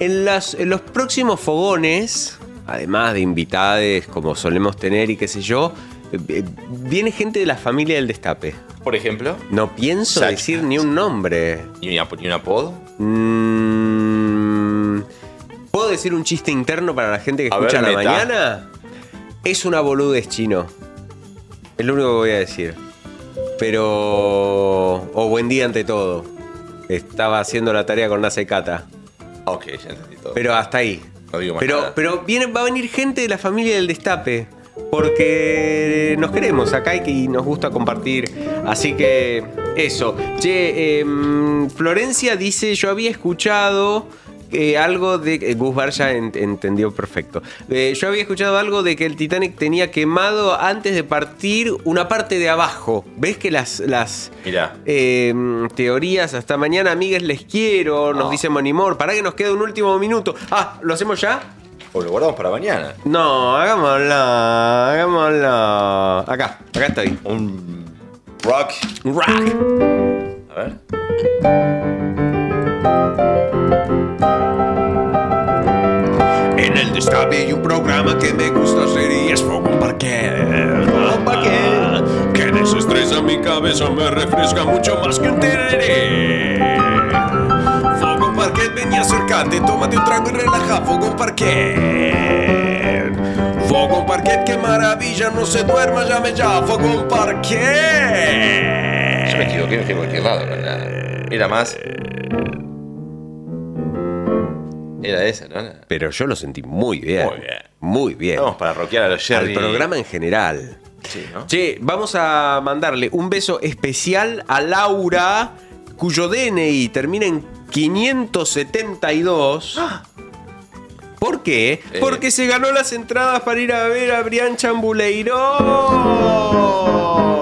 en, en los próximos fogones, además de invitades como solemos tener y qué sé yo, viene gente de la familia del Destape. Por ejemplo. No pienso Sacha. decir ni un nombre. ¿Y un, ap- y un apodo? Mm, ¿Puedo decir un chiste interno para la gente que A escucha ver, a la meta. mañana? Es una boludez chino. Es lo único que voy a decir. Pero. O buen día ante todo. Estaba haciendo la tarea con Nasa y Cata. Ok, ya entendí todo. Pero hasta ahí. No digo más Pero, nada. pero viene, va a venir gente de la familia del Destape. Porque nos queremos acá y, nos gusta compartir. Así que eso. Che, em, Florencia dice, yo había escuchado eh, algo de... eh, Gus Bar ya en- entendió perfecto. Eh, yo había escuchado algo de que el Titanic tenía quemado antes de partir una parte de abajo. ¿Ves que las... las em, teorías hasta mañana, amigues, les quiero, nos dice Monimor. Para que nos quede un último minuto. Ah, ¿lo hacemos ya? O lo guardamos para mañana. No, hagámoslo, hagámoslo. Acá, acá estoy. Un rock. Rock. A ver. En el destape hay un programa que me gusta hacer y es Fogón Parquet. Fogón Parquet. Que desestresa mi cabeza, me refresca mucho más que un tereré. Parquet, ven y acércate, tómate un trago y relaja. Fogón Parquet. Fogón Parquet, qué maravilla, no se duerma, llame ya. Fogón Parquet. Yo me equivoqué, me fui a cualquier lado, no era, era más. Era esa, ¿no? Pero yo lo sentí muy bien. Muy bien. Muy bien. Vamos para rockear a los Jerry. Al programa en general. Sí, ¿no? Che, vamos a mandarle un beso especial a Laura, cuyo DNI termina en 572. ¿Por qué? Eh. Porque se ganó las entradas para ir a ver a Brian Chambuleirón.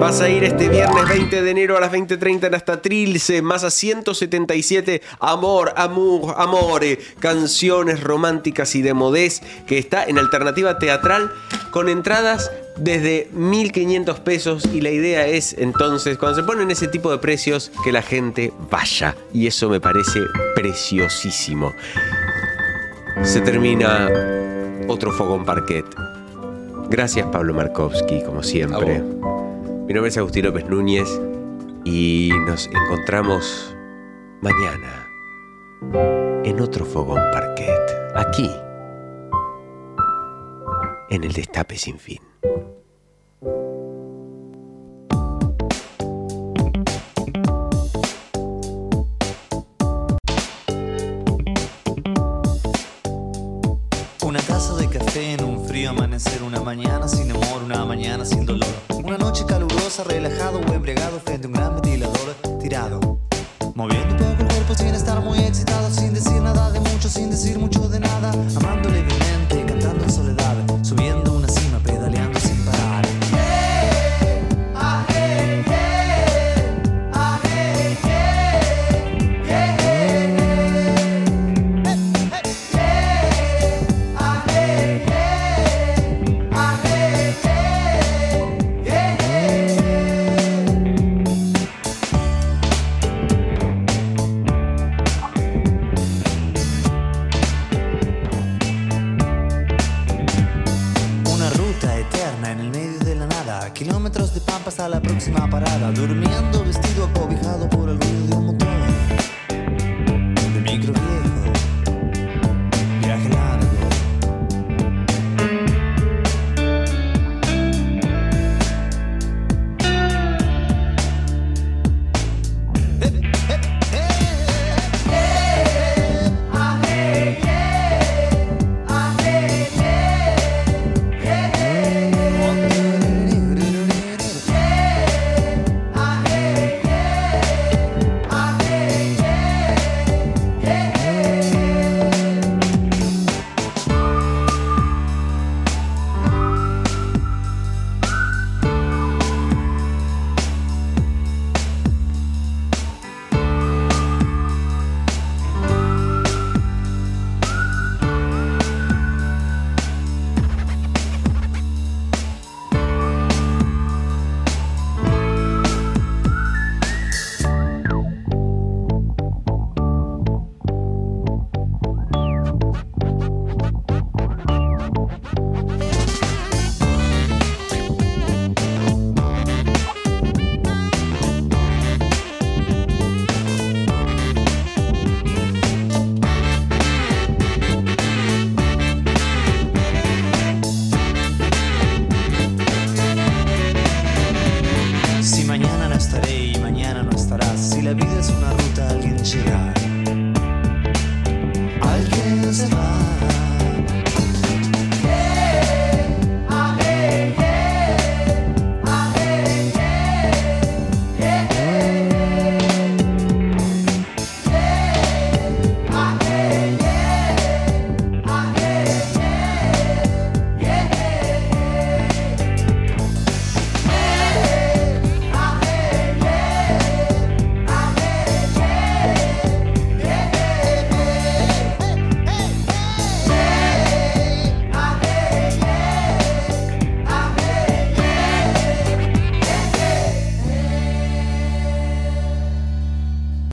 Vas a ir este viernes 20 de enero a las 20.30 en hasta Trilce, más a 177 Amor, Amor, Amore, canciones románticas y de modés, que está en alternativa teatral con entradas desde 1.500 pesos y la idea es entonces, cuando se ponen ese tipo de precios, que la gente vaya. Y eso me parece preciosísimo. Se termina otro fogón parquet. Gracias Pablo Markovsky, como siempre. Mi nombre es Agustín López Núñez y nos encontramos mañana en otro fogón parquet, aquí, en el Destape Sin Fin.